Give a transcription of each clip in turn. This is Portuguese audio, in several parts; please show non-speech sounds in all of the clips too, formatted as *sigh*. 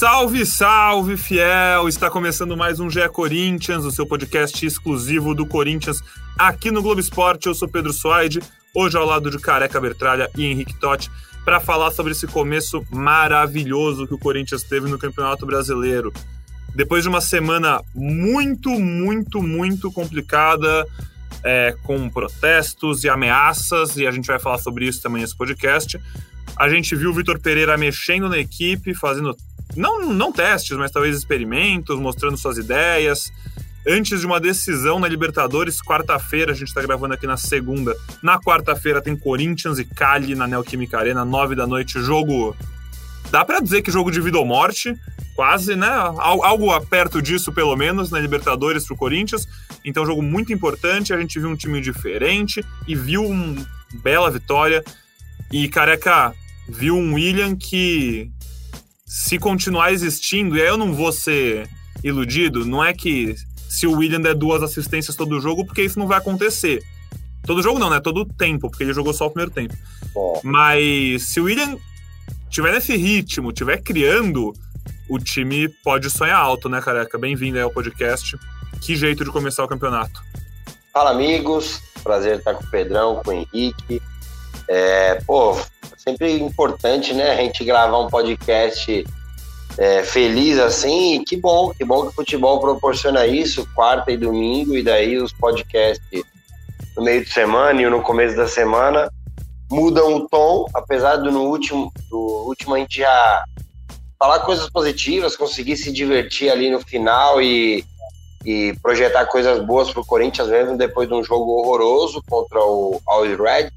Salve, salve, fiel! Está começando mais um GE Corinthians, o seu podcast exclusivo do Corinthians aqui no Globo Esporte. Eu sou Pedro Suaide, hoje ao lado de Careca Bertralha e Henrique Totti, para falar sobre esse começo maravilhoso que o Corinthians teve no Campeonato Brasileiro. Depois de uma semana muito, muito, muito complicada, é, com protestos e ameaças, e a gente vai falar sobre isso também nesse podcast. A gente viu o Vitor Pereira mexendo na equipe, fazendo não, não testes, mas talvez experimentos, mostrando suas ideias. Antes de uma decisão na Libertadores, quarta-feira, a gente está gravando aqui na segunda. Na quarta-feira tem Corinthians e Cali na Neoquímica Arena, nove da noite. Jogo. Dá para dizer que jogo de vida ou morte, quase, né? Algo perto disso, pelo menos, na Libertadores para o Corinthians. Então, jogo muito importante. A gente viu um time diferente e viu uma bela vitória. E, careca, viu um William que se continuar existindo, e aí eu não vou ser iludido, não é que se o William der duas assistências todo jogo, porque isso não vai acontecer. Todo jogo não, né? Todo tempo, porque ele jogou só o primeiro tempo. Mas se o William tiver nesse ritmo, tiver criando, o time pode sonhar alto, né, careca? Bem-vindo aí ao podcast. Que jeito de começar o campeonato. Fala, amigos. Prazer estar com o Pedrão, com o Henrique. É, pô, sempre importante, né, a gente gravar um podcast é, feliz assim, e que bom, que bom que o futebol proporciona isso, quarta e domingo, e daí os podcasts no meio de semana e no começo da semana mudam o tom, apesar do no último, do último a gente já falar coisas positivas, conseguir se divertir ali no final e, e projetar coisas boas para o Corinthians mesmo depois de um jogo horroroso contra o Always Red.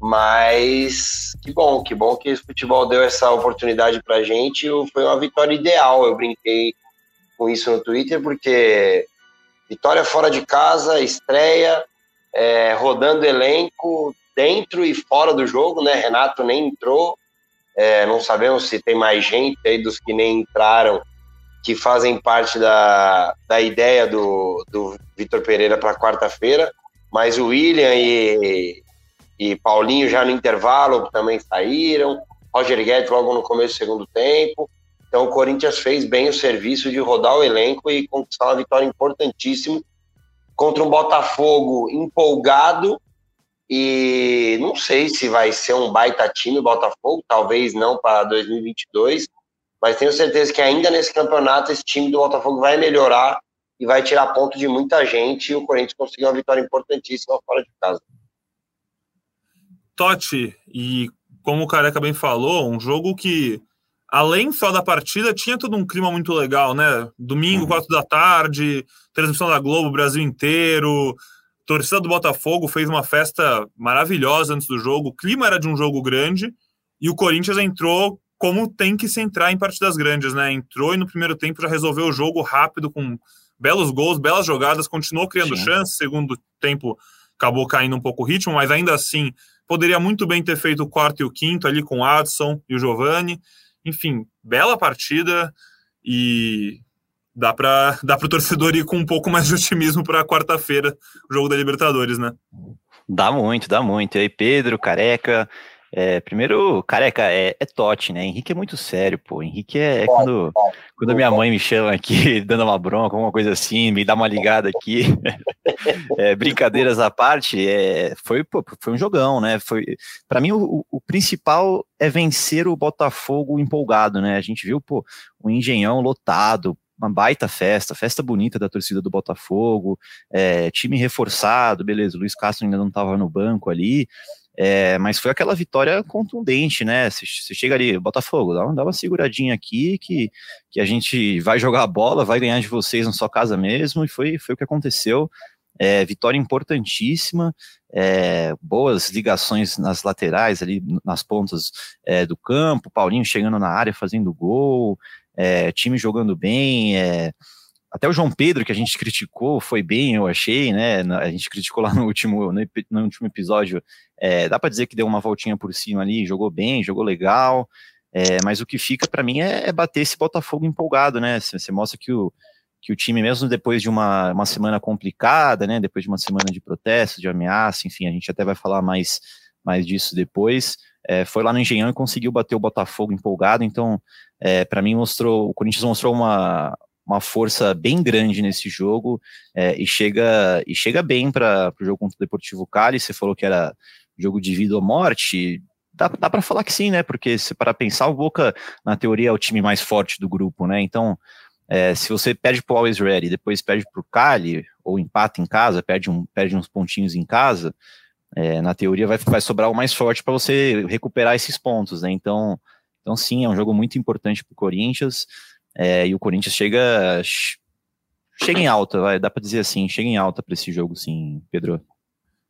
Mas que bom, que bom que o futebol deu essa oportunidade pra gente. Foi uma vitória ideal. Eu brinquei com isso no Twitter, porque vitória fora de casa, estreia, é, rodando elenco dentro e fora do jogo, né? Renato nem entrou. É, não sabemos se tem mais gente aí dos que nem entraram que fazem parte da, da ideia do, do Vitor Pereira para quarta-feira, mas o William e, e Paulinho já no intervalo também saíram, Roger Guedes logo no começo do segundo tempo. Então o Corinthians fez bem o serviço de rodar o elenco e conquistar uma vitória importantíssima contra um Botafogo empolgado e não sei se vai ser um baita time o Botafogo, talvez não para 2022, mas tenho certeza que ainda nesse campeonato esse time do Botafogo vai melhorar e vai tirar ponto de muita gente e o Corinthians conseguiu uma vitória importantíssima fora de casa. Totti, e como o Careca bem falou, um jogo que, além só da partida, tinha todo um clima muito legal, né? Domingo, uhum. quatro da tarde, transmissão da Globo, Brasil inteiro, torcida do Botafogo fez uma festa maravilhosa antes do jogo, o clima era de um jogo grande, e o Corinthians entrou como tem que se entrar em partidas grandes, né? Entrou e no primeiro tempo já resolveu o jogo rápido, com belos gols, belas jogadas, continuou criando Sim. chances, segundo tempo acabou caindo um pouco o ritmo, mas ainda assim Poderia muito bem ter feito o quarto e o quinto ali com o Adson e o Giovani. Enfim, bela partida e dá para *laughs* dá o torcedor ir com um pouco mais de otimismo para quarta-feira, o jogo da Libertadores, né? Dá muito, dá muito. E aí, Pedro, Careca, é, primeiro, careca, é, é Totti, né? Henrique é muito sério, pô. Henrique é, é quando, quando minha mãe me chama aqui, *laughs* dando uma bronca, alguma coisa assim, me dá uma ligada aqui. *laughs* é, brincadeiras à parte, é, foi, pô, foi um jogão, né? Foi, para mim, o, o, principal é vencer o Botafogo empolgado, né? A gente viu, pô, um engenhão lotado, uma baita festa, festa bonita da torcida do Botafogo, é, time reforçado, beleza, o Luiz Castro ainda não estava no banco ali, é, mas foi aquela vitória contundente, né? Você, chega ali, Botafogo, dá, dá uma seguradinha aqui que, que a gente vai jogar a bola, vai ganhar de vocês na sua casa mesmo, e foi, foi o que aconteceu. É, vitória importantíssima, é, boas ligações nas laterais, ali nas pontas é, do campo, Paulinho chegando na área fazendo gol, é, time jogando bem, é, até o João Pedro, que a gente criticou, foi bem, eu achei, né? A gente criticou *laughs* lá no último, no, último episódio. É, dá para dizer que deu uma voltinha por cima ali, jogou bem, jogou legal. É, mas o que fica para mim é, é, bater esse Botafogo empolgado, né? Você mostra que o, que o time, mesmo depois de uma, uma semana complicada, né? Depois de uma semana de protesto, de ameaça, enfim, a gente até vai falar mais, mais disso depois. É, foi lá no Engenhão e conseguiu bater o Botafogo empolgado. Então, é, para mim, mostrou o Corinthians mostrou uma, uma força bem grande nesse jogo é, e chega e chega bem para o jogo contra o Deportivo Cali. Você falou que era jogo de vida ou morte dá, dá para falar que sim, né? Porque se para pensar, o Boca, na teoria, é o time mais forte do grupo, né? Então, é, se você perde para o Always Ready, depois perde para o Cali, ou empata em casa, perde, um, perde uns pontinhos em casa, é, na teoria vai, vai sobrar o mais forte para você recuperar esses pontos, né? Então, então sim, é um jogo muito importante para o Corinthians, é, e o Corinthians chega chega em alta, vai, dá para dizer assim, chega em alta para esse jogo, sim, Pedro.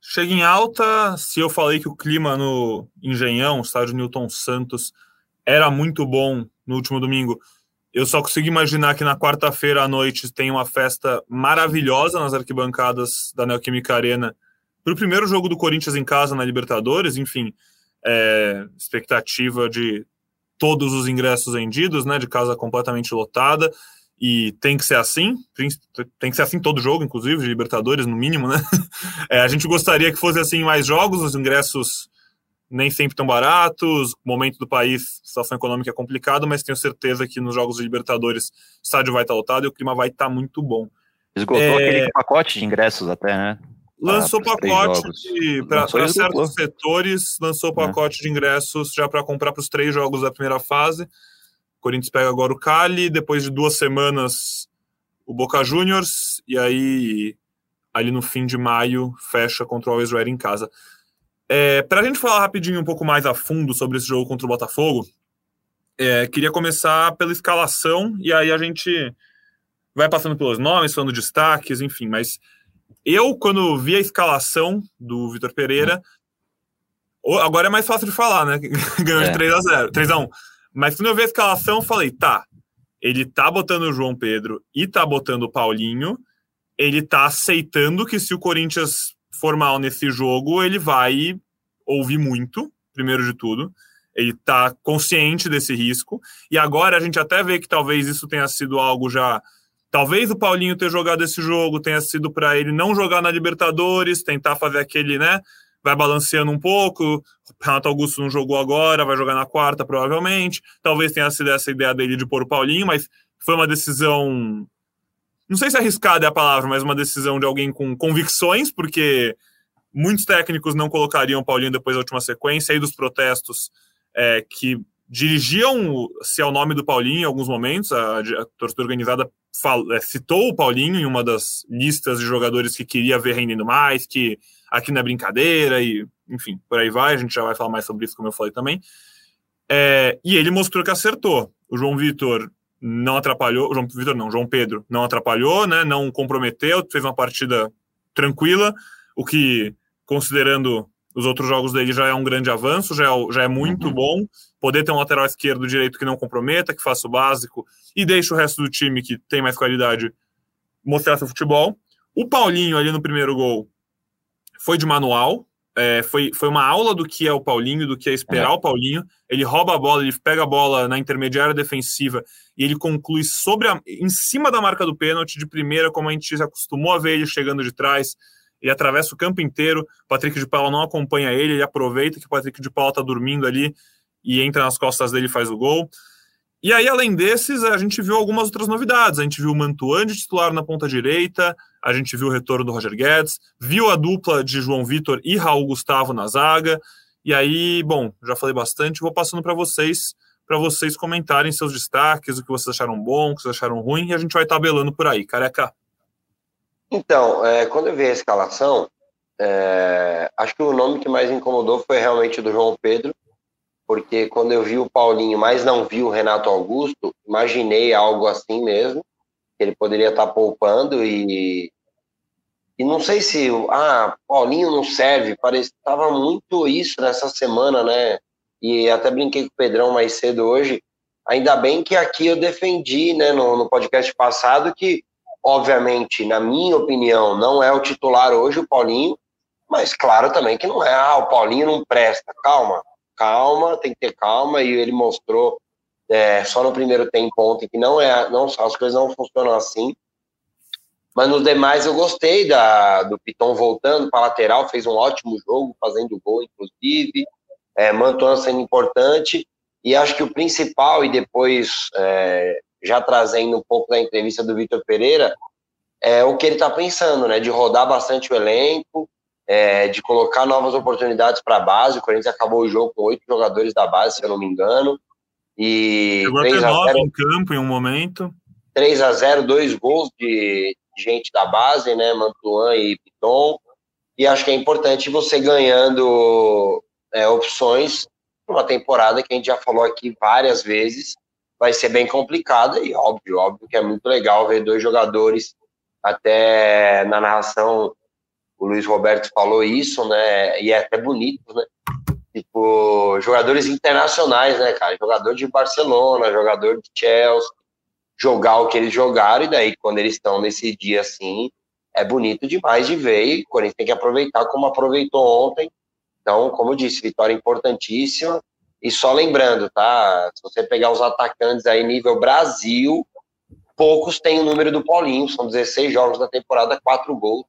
Chega em alta. Se eu falei que o clima no Engenhão, estádio Newton Santos, era muito bom no último domingo, eu só consigo imaginar que na quarta-feira à noite tem uma festa maravilhosa nas arquibancadas da Neoquímica Arena para o primeiro jogo do Corinthians em casa na Libertadores. Enfim, é, expectativa de todos os ingressos vendidos, né, de casa completamente lotada e tem que ser assim, tem que ser assim todo jogo, inclusive, de Libertadores, no mínimo, né? *laughs* É, a gente gostaria que fosse assim mais jogos, os ingressos nem sempre tão baratos, o momento do país, situação econômica é complicado, mas tenho certeza que nos jogos de Libertadores o estádio vai estar lotado e o clima vai estar muito bom. Esgotou é... aquele pacote de ingressos até, né? Lançou pacote para certos setores, lançou é. pacote é. de ingressos já para comprar para os três jogos da primeira fase. Corinthians pega agora o Cali, depois de duas semanas o Boca Juniors, e aí ali no fim de maio fecha contra o Always Ready em casa. É, Para a gente falar rapidinho um pouco mais a fundo sobre esse jogo contra o Botafogo, é, queria começar pela escalação, e aí a gente vai passando pelos nomes, falando destaques, enfim, mas eu, quando vi a escalação do Vitor Pereira, agora é mais fácil de falar, né? *laughs* Ganhou de 3 a 0 3 a 1 mas quando eu vi a escalação, eu falei, tá, ele tá botando o João Pedro e tá botando o Paulinho, ele tá aceitando que se o Corinthians for mal nesse jogo, ele vai ouvir muito, primeiro de tudo. Ele tá consciente desse risco. E agora a gente até vê que talvez isso tenha sido algo já. Talvez o Paulinho ter jogado esse jogo tenha sido para ele não jogar na Libertadores, tentar fazer aquele, né? vai balanceando um pouco. O Renato Augusto não jogou agora, vai jogar na quarta, provavelmente. Talvez tenha sido essa ideia dele de pôr o Paulinho, mas foi uma decisão. Não sei se arriscada é a palavra, mas uma decisão de alguém com convicções, porque muitos técnicos não colocariam o Paulinho depois da última sequência e dos protestos é, que dirigiam-se ao nome do Paulinho em alguns momentos. A, a torcida organizada fal, é, citou o Paulinho em uma das listas de jogadores que queria ver rendendo mais, que aqui não é brincadeira, e enfim, por aí vai, a gente já vai falar mais sobre isso, como eu falei também. É, e ele mostrou que acertou. O João Vitor não atrapalhou, o João Vitor não, João Pedro não atrapalhou, né, não comprometeu, fez uma partida tranquila, o que, considerando os outros jogos dele, já é um grande avanço, já é, já é muito uhum. bom. Poder ter um lateral esquerdo direito que não comprometa, que faça o básico e deixe o resto do time que tem mais qualidade mostrar seu futebol. O Paulinho ali no primeiro gol foi de manual, é, foi, foi uma aula do que é o Paulinho, do que é esperar é. o Paulinho. Ele rouba a bola, ele pega a bola na intermediária defensiva e ele conclui sobre a, em cima da marca do pênalti de primeira, como a gente já acostumou a ver ele chegando de trás. Ele atravessa o campo inteiro. Patrick de Paula não acompanha ele, ele aproveita que o Patrick de Paula está dormindo ali e entra nas costas dele e faz o gol. E aí, além desses, a gente viu algumas outras novidades. A gente viu o Mantuan de titular na ponta direita, a gente viu o retorno do Roger Guedes, viu a dupla de João Vitor e Raul Gustavo na zaga. E aí, bom, já falei bastante, vou passando para vocês, para vocês comentarem seus destaques, o que vocês acharam bom, o que vocês acharam ruim, e a gente vai tabelando por aí. Careca. Então, é, quando eu vi a escalação, é, acho que o nome que mais incomodou foi realmente o do João Pedro, porque quando eu vi o Paulinho, mas não vi o Renato Augusto, imaginei algo assim mesmo, que ele poderia estar poupando e e não sei se ah, Paulinho não serve, parece estava muito isso nessa semana, né? E até brinquei com o Pedrão mais cedo hoje. Ainda bem que aqui eu defendi, né, no, no podcast passado, que obviamente, na minha opinião, não é o titular hoje o Paulinho, mas claro também que não é, ah, o Paulinho não presta. Calma, calma, tem que ter calma, e ele mostrou é, só no primeiro tempo ontem que não é, não, as coisas não funcionam assim. Mas nos demais eu gostei da, do Piton voltando para lateral, fez um ótimo jogo, fazendo gol, inclusive, é, sendo importante, e acho que o principal, e depois é, já trazendo um pouco da entrevista do Vitor Pereira, é o que ele está pensando, né? De rodar bastante o elenco, é, de colocar novas oportunidades para a base. O Corinthians acabou o jogo com oito jogadores da base, se eu não me engano. E Chegou 3 a 0, em campo em um momento. 3 a 0 dois gols de gente da base, né? Mantuan e Piton. E acho que é importante você ganhando é, opções uma temporada que a gente já falou aqui várias vezes, vai ser bem complicada e óbvio, óbvio que é muito legal ver dois jogadores até na narração o Luiz Roberto falou isso, né? E é até bonito, né? Tipo, jogadores internacionais, né, cara? Jogador de Barcelona, jogador de Chelsea, jogar o que eles jogaram, e daí, quando eles estão nesse dia assim, é bonito demais de ver. E o Corinthians tem que aproveitar como aproveitou ontem. Então, como eu disse, vitória importantíssima. E só lembrando, tá? Se você pegar os atacantes aí nível Brasil, poucos têm o número do Paulinho, são 16 jogos da temporada, 4 gols,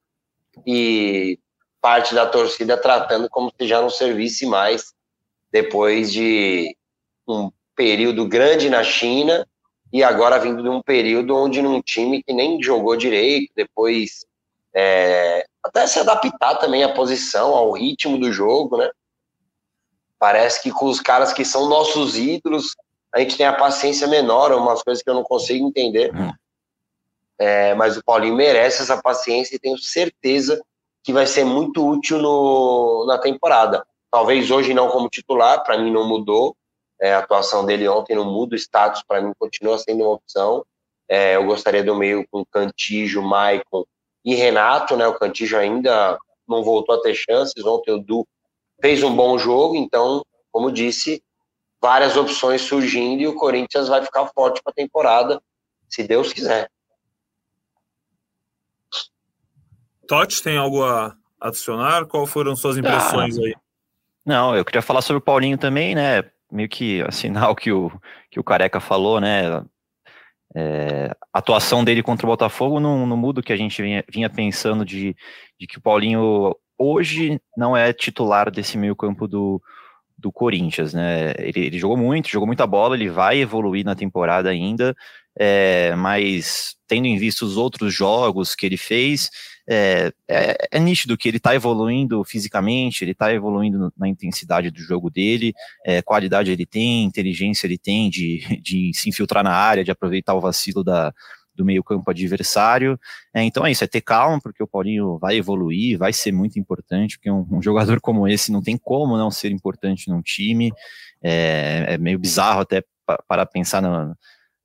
e parte da torcida tratando como se já não servisse mais depois de um período grande na China e agora vindo de um período onde num time que nem jogou direito, depois é, até se adaptar também à posição, ao ritmo do jogo, né? Parece que com os caras que são nossos ídolos, a gente tem a paciência menor, umas coisas que eu não consigo entender. É, mas o Paulinho merece essa paciência e tenho certeza que vai ser muito útil no, na temporada. Talvez hoje não como titular, para mim não mudou. É, a atuação dele ontem não muda, o status para mim continua sendo uma opção. É, eu gostaria do meio com Cantijo, Maicon e Renato, né? O Cantijo ainda não voltou a ter chances. Ontem o Du fez um bom jogo, então, como disse, várias opções surgindo e o Corinthians vai ficar forte para a temporada, se Deus quiser. Totti, tem algo a adicionar? Qual foram suas impressões ah, aí? Não, eu queria falar sobre o Paulinho também, né? Meio que assinar o que o, que o Careca falou, né? É, a atuação dele contra o Botafogo não, não muda o que a gente vinha, vinha pensando de, de que o Paulinho hoje não é titular desse meio campo do, do Corinthians, né? Ele, ele, jogou muito, jogou muita bola, ele vai evoluir na temporada ainda, é, mas tendo em vista os outros jogos que ele fez, é, é, é nítido que ele está evoluindo fisicamente, ele está evoluindo na intensidade do jogo dele, é, qualidade ele tem, inteligência ele tem de, *laughs* de se infiltrar na área, de aproveitar o vacilo da, do meio-campo adversário. É, então é isso, é ter calma, porque o Paulinho vai evoluir, vai ser muito importante, porque um, um jogador *laughs* como esse não tem como não ser importante num time. É, é meio bizarro até para pensar no,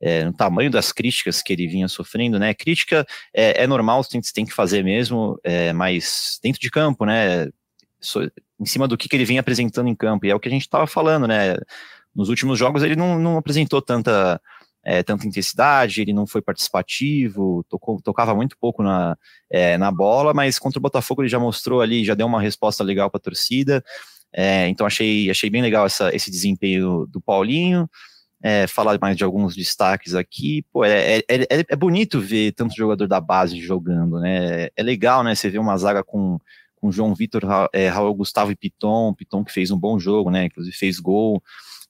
é, no, tamanho das críticas que ele vinha sofrendo, né? Crítica é, é normal, tem, tem que fazer mesmo, é, mas dentro de campo, né? So, em cima do que, que ele vinha apresentando em campo, e é o que a gente estava falando, né? Nos últimos jogos ele não, não apresentou tanta é, tanta intensidade, ele não foi participativo, tocou, tocava muito pouco na, é, na bola, mas contra o Botafogo ele já mostrou ali, já deu uma resposta legal para a torcida. É, então achei, achei bem legal essa, esse desempenho do Paulinho. É, falar mais de alguns destaques aqui, pô, é, é, é, é, bonito ver tanto jogador da base jogando, né? É legal, né? Você vê uma zaga com, com João Vitor, é, Raul Gustavo e Piton, Piton que fez um bom jogo, né? Inclusive fez gol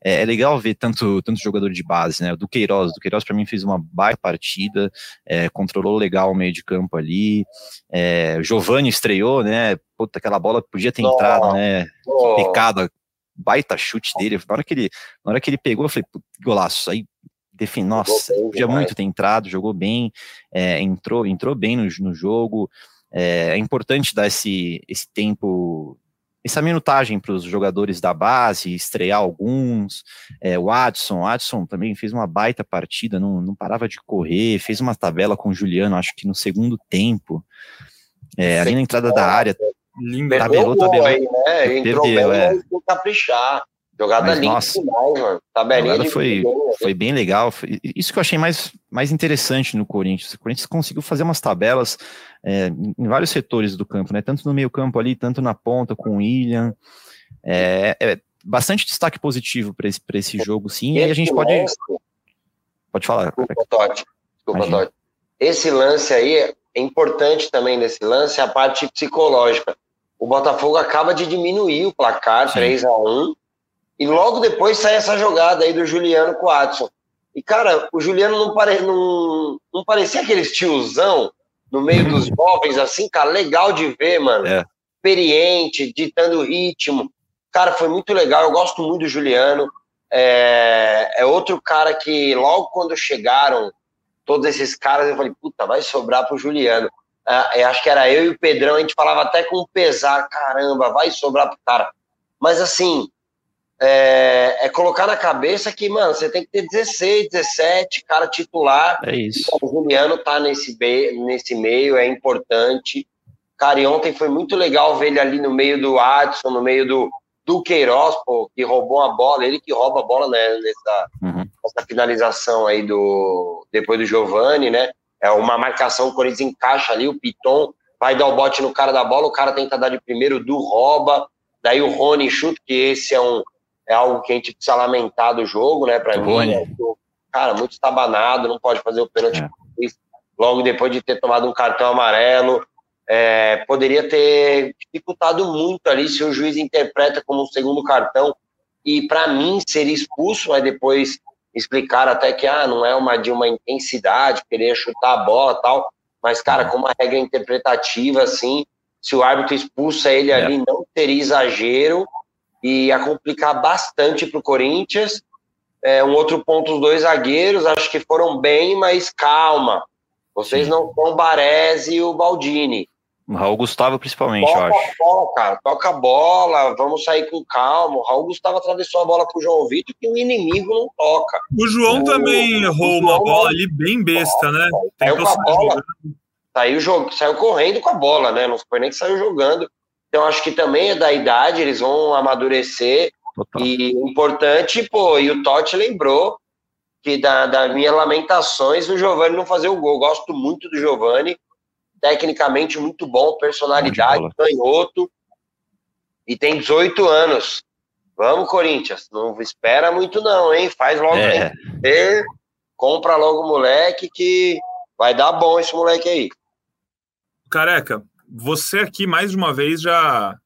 é, é, legal ver tanto, tanto jogador de base, né? O do Queiroz, do Queiroz para mim fez uma baita partida, é, controlou legal o meio de campo ali. É, Giovanni estreou, né? Puta, aquela bola podia ter entrado, né? Oh. Pecado, baita chute dele. Na hora que ele, na hora que ele pegou, eu falei, golaço. Aí define, nossa, podia muito ter entrado, jogou bem, é, entrou, entrou bem no, no jogo. É, é importante dar esse, esse tempo essa minutagem para os jogadores da base, estrear alguns. É, o Adson, o Adson também fez uma baita partida, não, não parava de correr, fez uma tabela com o Juliano, acho que no segundo tempo. É, ali na entrada da área. Tabelou, tabelou. Aí, né? Entrou perdeu, bem, é. caprichar. Jogada Mas, linda nossa, demais, mano. Tabelinha jogada foi, foi bem legal. Foi, isso que eu achei mais, mais interessante no Corinthians. O Corinthians conseguiu fazer umas tabelas é, em vários setores do campo, né? Tanto no meio campo ali, tanto na ponta com o William. É, é, bastante destaque positivo para esse, esse jogo, sim. E, e a gente pode. Pode falar. Desculpa, Totti. Desculpa, Totti. Esse lance aí é importante também nesse lance, a parte psicológica. O Botafogo acaba de diminuir o placar, sim. 3 a 1 e logo depois sai essa jogada aí do Juliano com o Adson. E, cara, o Juliano não, pare... não... não parecia aquele tiozão no meio *laughs* dos jovens, assim, cara, legal de ver, mano. É. Experiente, ditando ritmo. Cara, foi muito legal. Eu gosto muito do Juliano. É, é outro cara que, logo quando chegaram todos esses caras, eu falei, puta, vai sobrar pro Juliano. É, acho que era eu e o Pedrão, a gente falava até com pesar, caramba, vai sobrar pro cara. Mas assim, é, é, colocar na cabeça que, mano, você tem que ter 16, 17, cara titular. É isso. O Juliano tá nesse, nesse meio, é importante. Cara, e ontem foi muito legal ver ele ali no meio do Adson, no meio do, do Queiroz, pô, que roubou a bola, ele que rouba a bola né, nessa, uhum. nessa finalização aí do depois do Giovani, né? É uma marcação, o Corinthians encaixa ali, o Piton vai dar o bote no cara da bola, o cara tenta dar de primeiro, do rouba, daí o Rony chuta, que esse é um é algo que a gente precisa lamentar do jogo, né? Para mim, né? cara, muito estabanado, não pode fazer o pênalti é. logo depois de ter tomado um cartão amarelo. É, poderia ter dificultado muito ali se o juiz interpreta como um segundo cartão e para mim seria expulso, mas depois explicar até que ah, não é uma de uma intensidade, querer chutar a bola tal, mas cara, com uma regra interpretativa assim, se o árbitro expulsa ele é. ali não teria exagero e a complicar bastante para o Corinthians. É, um outro ponto, os dois zagueiros, acho que foram bem, mas calma. Vocês Sim. não são o Baresi e o Baldini. O Raul Gustavo, principalmente, toca eu acho. A bola, cara, toca a bola, vamos sair com calma. O Raul Gustavo atravessou a bola pro João Vitor, que o inimigo não toca. O João o, também errou uma bola ali bem besta, né? Saiu com a bola. Saiu, saiu correndo com a bola, né? Não foi nem que saiu jogando. Então, acho que também é da idade, eles vão amadurecer. Total. E importante, pô, e o Totti lembrou que da, das minhas lamentações o Giovani não fazer o gol. Gosto muito do Giovani, tecnicamente muito bom, personalidade, canhoto, e tem 18 anos. Vamos, Corinthians, não espera muito não, hein? Faz logo, é. compra logo o moleque que vai dar bom esse moleque aí. Careca, você aqui mais de uma vez já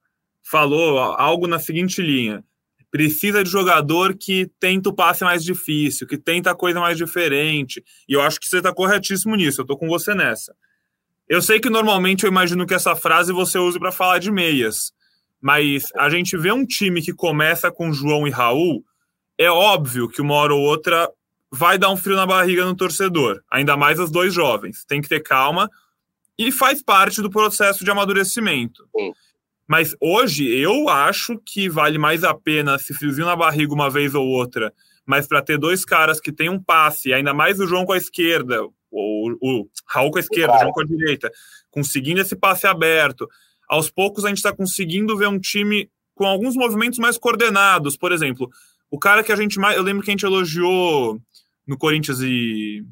falou algo na seguinte linha. Precisa de jogador que tenta o passe mais difícil, que tenta a coisa mais diferente. E eu acho que você está corretíssimo nisso, eu estou com você nessa. Eu sei que normalmente eu imagino que essa frase você use para falar de meias, mas a gente vê um time que começa com João e Raul, é óbvio que uma hora ou outra vai dar um frio na barriga no torcedor, ainda mais os dois jovens. Tem que ter calma, e faz parte do processo de amadurecimento. Sim. Mas hoje eu acho que vale mais a pena se friozinho na barriga uma vez ou outra, mas para ter dois caras que tem um passe, ainda mais o João com a esquerda, ou o Raul com a esquerda, o João com a direita, conseguindo esse passe aberto. Aos poucos a gente está conseguindo ver um time com alguns movimentos mais coordenados. Por exemplo, o cara que a gente mais. Eu lembro que a gente elogiou no Corinthians e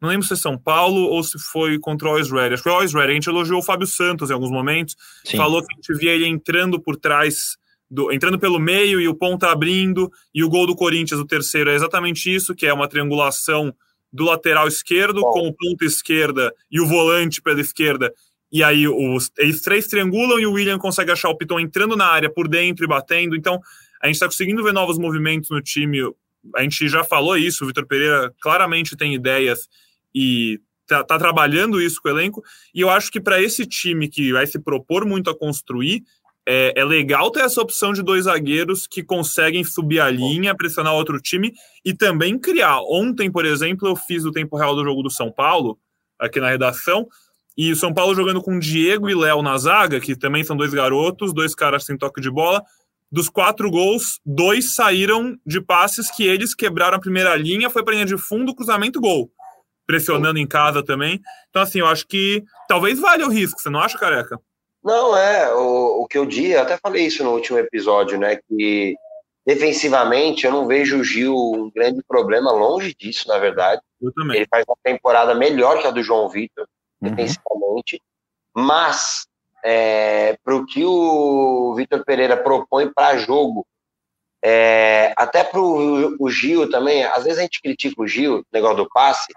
não lembro se é São Paulo ou se foi contra o Always Ready. Acho que foi o Always Ready. A gente elogiou o Fábio Santos em alguns momentos. Sim. Falou que a gente via ele entrando por trás, do, entrando pelo meio e o ponta abrindo. E o gol do Corinthians, o terceiro, é exatamente isso, que é uma triangulação do lateral esquerdo com o ponta esquerda e o volante pela esquerda. E aí os, eles três triangulam e o William consegue achar o Piton entrando na área por dentro e batendo. Então, a gente está conseguindo ver novos movimentos no time. A gente já falou isso, o Vitor Pereira claramente tem ideias e tá, tá trabalhando isso com o elenco. E eu acho que para esse time que vai se propor muito a construir, é, é, legal ter essa opção de dois zagueiros que conseguem subir a linha, pressionar outro time e também criar. Ontem, por exemplo, eu fiz o tempo real do jogo do São Paulo, aqui na redação, e o São Paulo jogando com Diego e Léo na zaga, que também são dois garotos, dois caras sem toque de bola. Dos quatro gols, dois saíram de passes que eles quebraram a primeira linha, foi para linha de fundo, cruzamento, gol pressionando em casa também. Então, assim, eu acho que talvez valha o risco, você não acha, careca? Não, é. O, o que eu disse, eu até falei isso no último episódio, né? Que defensivamente eu não vejo o Gil um grande problema, longe disso, na verdade. Eu também. Ele faz uma temporada melhor que a do João Vitor, uhum. defensivamente. Mas, é, para o que o Vitor Pereira propõe para jogo, É, até para o Gil também, às vezes a gente critica o Gil, negócio do passe,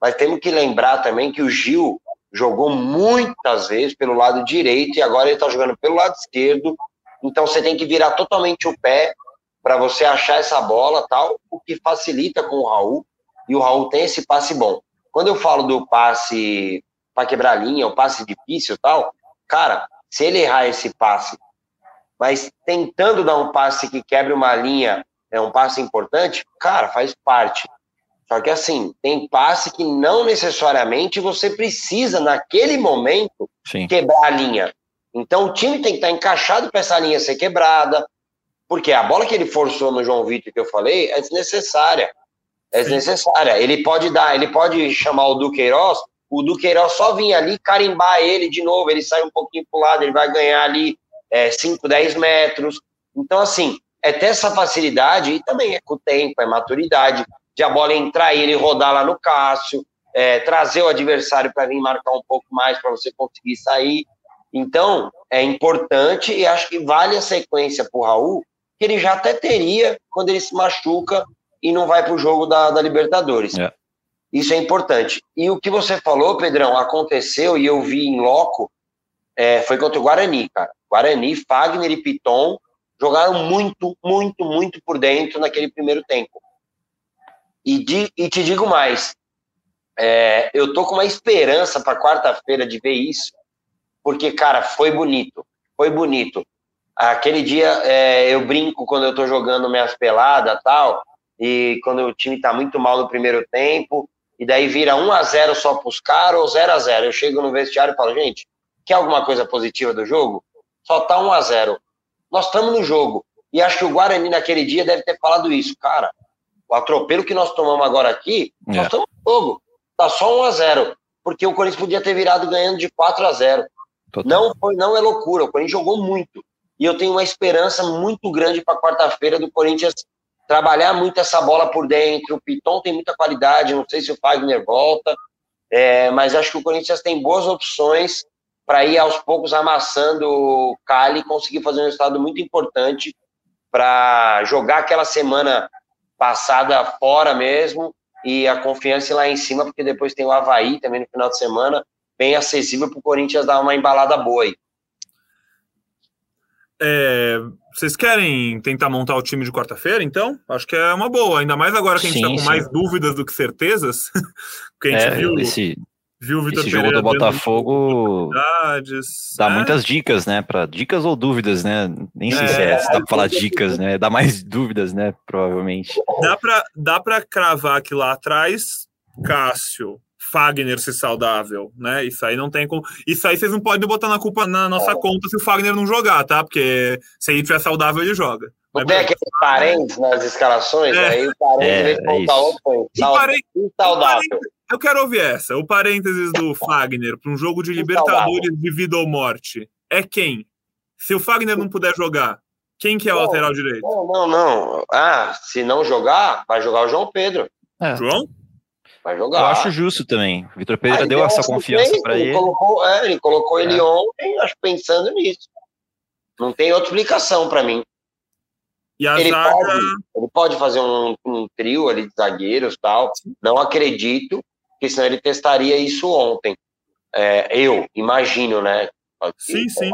mas temos que lembrar também que o Gil jogou muitas vezes pelo lado direito e agora ele está jogando pelo lado esquerdo. Então você tem que virar totalmente o pé para você achar essa bola, tal, o que facilita com o Raul. E o Raul tem esse passe bom. Quando eu falo do passe para quebrar a linha, o passe difícil, tal, cara, se ele errar esse passe, mas tentando dar um passe que quebre uma linha, é um passe importante, cara, faz parte. Só que assim, tem passe que não necessariamente você precisa, naquele momento, Sim. quebrar a linha. Então o time tem que estar encaixado para essa linha ser quebrada, porque a bola que ele forçou no João Vitor que eu falei é desnecessária. É desnecessária. Ele pode dar, ele pode chamar o Duqueiroz, o Duqueiroz só vir ali carimbar ele de novo, ele sai um pouquinho pro lado, ele vai ganhar ali é, 5, 10 metros. Então, assim, é ter essa facilidade e também é com o tempo, é maturidade de a bola entrar e ele rodar lá no Cássio, é, trazer o adversário para vir marcar um pouco mais para você conseguir sair. Então, é importante e acho que vale a sequência para o Raul, que ele já até teria quando ele se machuca e não vai para o jogo da, da Libertadores. É. Isso é importante. E o que você falou, Pedrão, aconteceu e eu vi em loco, é, foi contra o Guarani, cara. Guarani, Fagner e Piton jogaram muito, muito, muito por dentro naquele primeiro tempo. E, e te digo mais, é, eu tô com uma esperança para quarta-feira de ver isso, porque, cara, foi bonito, foi bonito. Aquele dia é, eu brinco quando eu tô jogando minhas peladas tal, e quando o time tá muito mal no primeiro tempo, e daí vira 1 a 0 só pros caras ou 0 a 0 Eu chego no vestiário e falo, gente, quer alguma coisa positiva do jogo? Só tá 1 a 0 Nós estamos no jogo. E acho que o Guarani naquele dia deve ter falado isso. Cara, o atropelo que nós tomamos agora aqui, é. nós estamos no jogo. Tá só 1 a 0 Porque o Corinthians podia ter virado ganhando de 4 a 0 Não foi, não é loucura. O Corinthians jogou muito. E eu tenho uma esperança muito grande para quarta-feira do Corinthians trabalhar muito essa bola por dentro. O Piton tem muita qualidade, não sei se o Fagner volta, é, mas acho que o Corinthians tem boas opções para ir aos poucos amassando o Cali e conseguir fazer um resultado muito importante para jogar aquela semana passada fora mesmo e a confiança lá em cima, porque depois tem o Havaí também no final de semana, bem acessível para o Corinthians dar uma embalada boa aí. É, vocês querem tentar montar o time de quarta-feira, então? Acho que é uma boa, ainda mais agora que a gente está com sim. mais dúvidas do que certezas. *laughs* porque a gente é, viu. Esse, Viu o Vitor Esse jogo do Botafogo dá é. muitas dicas, né? Para dicas ou dúvidas, né? Nem sei é, se, é, se dá para falar dicas, né? Dá mais *laughs* dúvidas, né? Provavelmente. Dá para dá para cravar que lá atrás, Cássio, Fagner ser saudável, né? Isso aí não tem como. Isso aí vocês não podem botar na culpa na nossa conta se o Fagner não jogar, tá? Porque se ele estiver saudável, ele joga. Não tem aqueles parentes nas escalações, é. aí o parente, é, em vez de outro, põe saudável. Eu quero ouvir essa. O parênteses do Fagner para um jogo de Libertadores de vida ou morte é quem? Se o Fagner não puder jogar, quem que é o não, lateral direito? Não, não, não. Ah, se não jogar, vai jogar o João Pedro. É. João? Vai jogar. Eu acho justo também. O Vitor Pedro deu essa confiança para ele. Colocou, é, ele colocou ele é. ontem, acho pensando nisso. Não tem outra explicação para mim. E a ele, zaga... pode, ele pode fazer um, um trio ali de zagueiros tal. Não acredito porque senão ele testaria isso ontem. É, eu imagino, né? Sim, sim.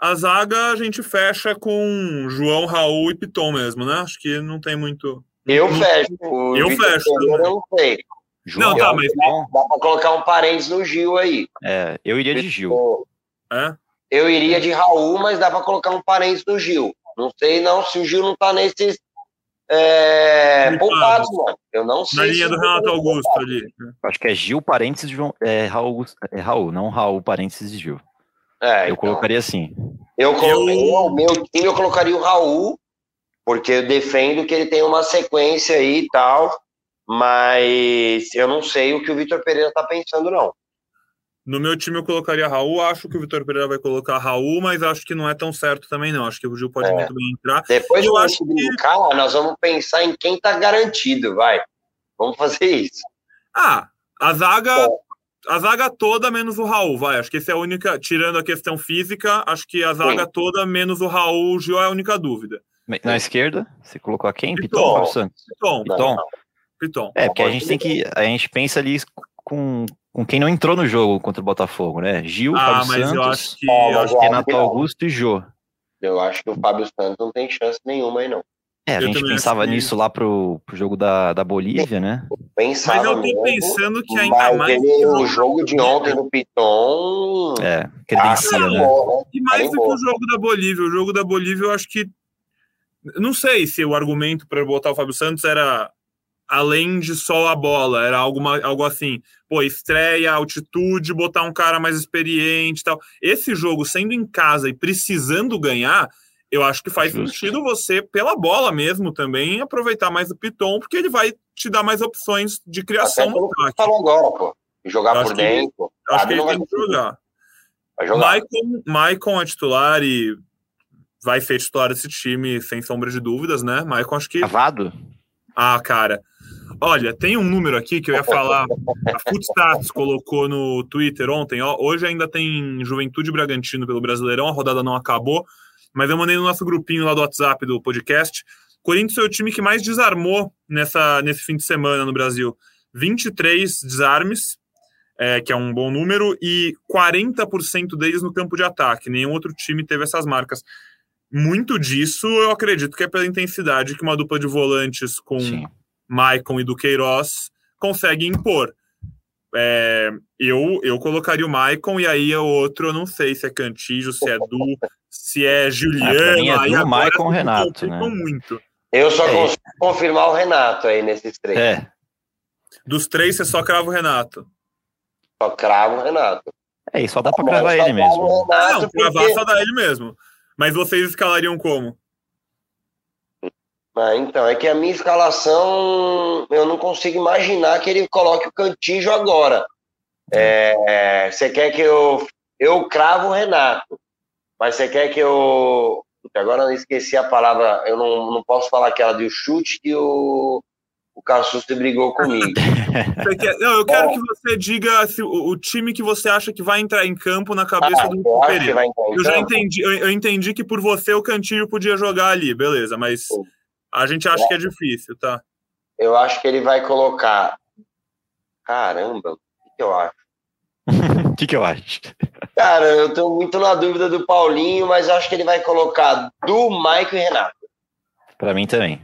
A zaga a gente fecha com João, Raul e Piton mesmo, né? Acho que não tem muito. Eu fecho. eu Victor fecho. Eu não sei. João, não, tá, mas. Dá pra colocar um parênteses no Gil aí. É, eu iria de Gil. É? Eu iria de Raul, mas dá pra colocar um parênteses no Gil. Não sei não se o Gil não tá nesses é, poupados, mano. Eu não sei. Na linha do Renato Augusto ali. Acho que é Gil parênteses João. É Raul, é Raul, não Raul parênteses Gil. É, eu então, colocaria assim. Eu colocaria eu... meu time, eu colocaria o Raul, porque eu defendo que ele tem uma sequência aí e tal, mas eu não sei o que o Vitor Pereira tá pensando, não. No meu time eu colocaria Raul, acho que o Vitor Pereira vai colocar Raul, mas acho que não é tão certo também não. Acho que o Gil pode é. muito bem entrar. Depois eu acho que brincar, nós vamos pensar em quem tá garantido, vai. Vamos fazer isso. Ah, a zaga, a zaga toda menos o Raul, vai. Acho que essa é a única, tirando a questão física, acho que a zaga Sim. toda menos o Raul, o Gil é a única dúvida. Na esquerda, você colocou a quem? Piton. Piton? Piton. Piton. Piton. É, porque a gente tem que. A gente pensa ali com, com quem não entrou no jogo contra o Botafogo, né? Gil, Ah, Fábio mas Santos, eu acho que. Ah, eu mas acho- eu- Renato. Augusto e Jô. Eu acho que o Fábio Santos não tem chance nenhuma aí, não. É, a Eu gente pensava que- nisso lá pro, pro jogo da, da Bolívia, né? Pensava Mas eu tô mesmo, pensando que ainda mais. ele- o jogo de ontem do Piton. É, credencia, ah, né? bom, E mais do que o jogo da Bolívia. O jogo da Bolívia, eu acho que. Não sei se o argumento para botar o Fábio Santos era além de só a bola, era algo, ma- algo assim. Pô, estreia, altitude, botar um cara mais experiente e tal. Esse jogo, sendo em casa e precisando ganhar, eu acho que faz Justo. sentido você, pela bola mesmo, também aproveitar mais o Piton, porque ele vai te dar mais opções de Até criação pelo que falou agora, pô. Jogar Eu por acho que- dentro. Eu acho que ele tem que jogar. Vai jogar. Maicon, Maicon é titular e vai ser titular desse time, sem sombra de dúvidas, né? Maicon, acho que. Cavado? Ah, cara. Olha, tem um número aqui que eu ia falar. A Footstats colocou no Twitter ontem. Ó, hoje ainda tem Juventude Bragantino pelo Brasileirão, a rodada não acabou. Mas eu mandei no nosso grupinho lá do WhatsApp do podcast. Corinthians foi o time que mais desarmou nessa, nesse fim de semana no Brasil. 23 desarmes, é, que é um bom número, e 40% deles no campo de ataque. Nenhum outro time teve essas marcas. Muito disso eu acredito que é pela intensidade que uma dupla de volantes com Sim. Maicon e Duqueiroz consegue impor. É, eu, eu colocaria o Maicon e aí o outro eu não sei se é Cantígio, se é Du, se é Ah, pra Juliano. mim é aí Du, agora Maicon, Renato, né? muito. Eu só É. consigo confirmar o Renato aí nesses três. É, Dos três, você só crava o Renato. Só cravo o Renato. é, e só dá pra gravar só ele mesmo. o Ah, Renato não, cravar porque- só dá ele mesmo. Mas vocês escalariam como? Ah, então, é que a minha escalação, eu não consigo imaginar que ele coloque o Cantígio agora. É, você quer que eu. Eu cravo o Renato, mas você quer que eu. Agora eu esqueci a palavra, eu não, não posso falar aquela do chute que o, o Cassucci brigou comigo. *laughs* Quer- Não, eu quero que você diga se o, o time que você acha que vai entrar em campo na cabeça Ah, do Pereira. em Eu já entendi, eu, eu entendi que por você o Cantilho podia jogar ali, beleza, mas a gente acha que é difícil, tá? Eu acho que ele vai colocar. Caramba, o que, que eu acho? *laughs* O que, que eu acho? Cara, eu tô muito na dúvida do Paulinho, mas eu acho que ele vai colocar do Maico e Renato. Pra mim também.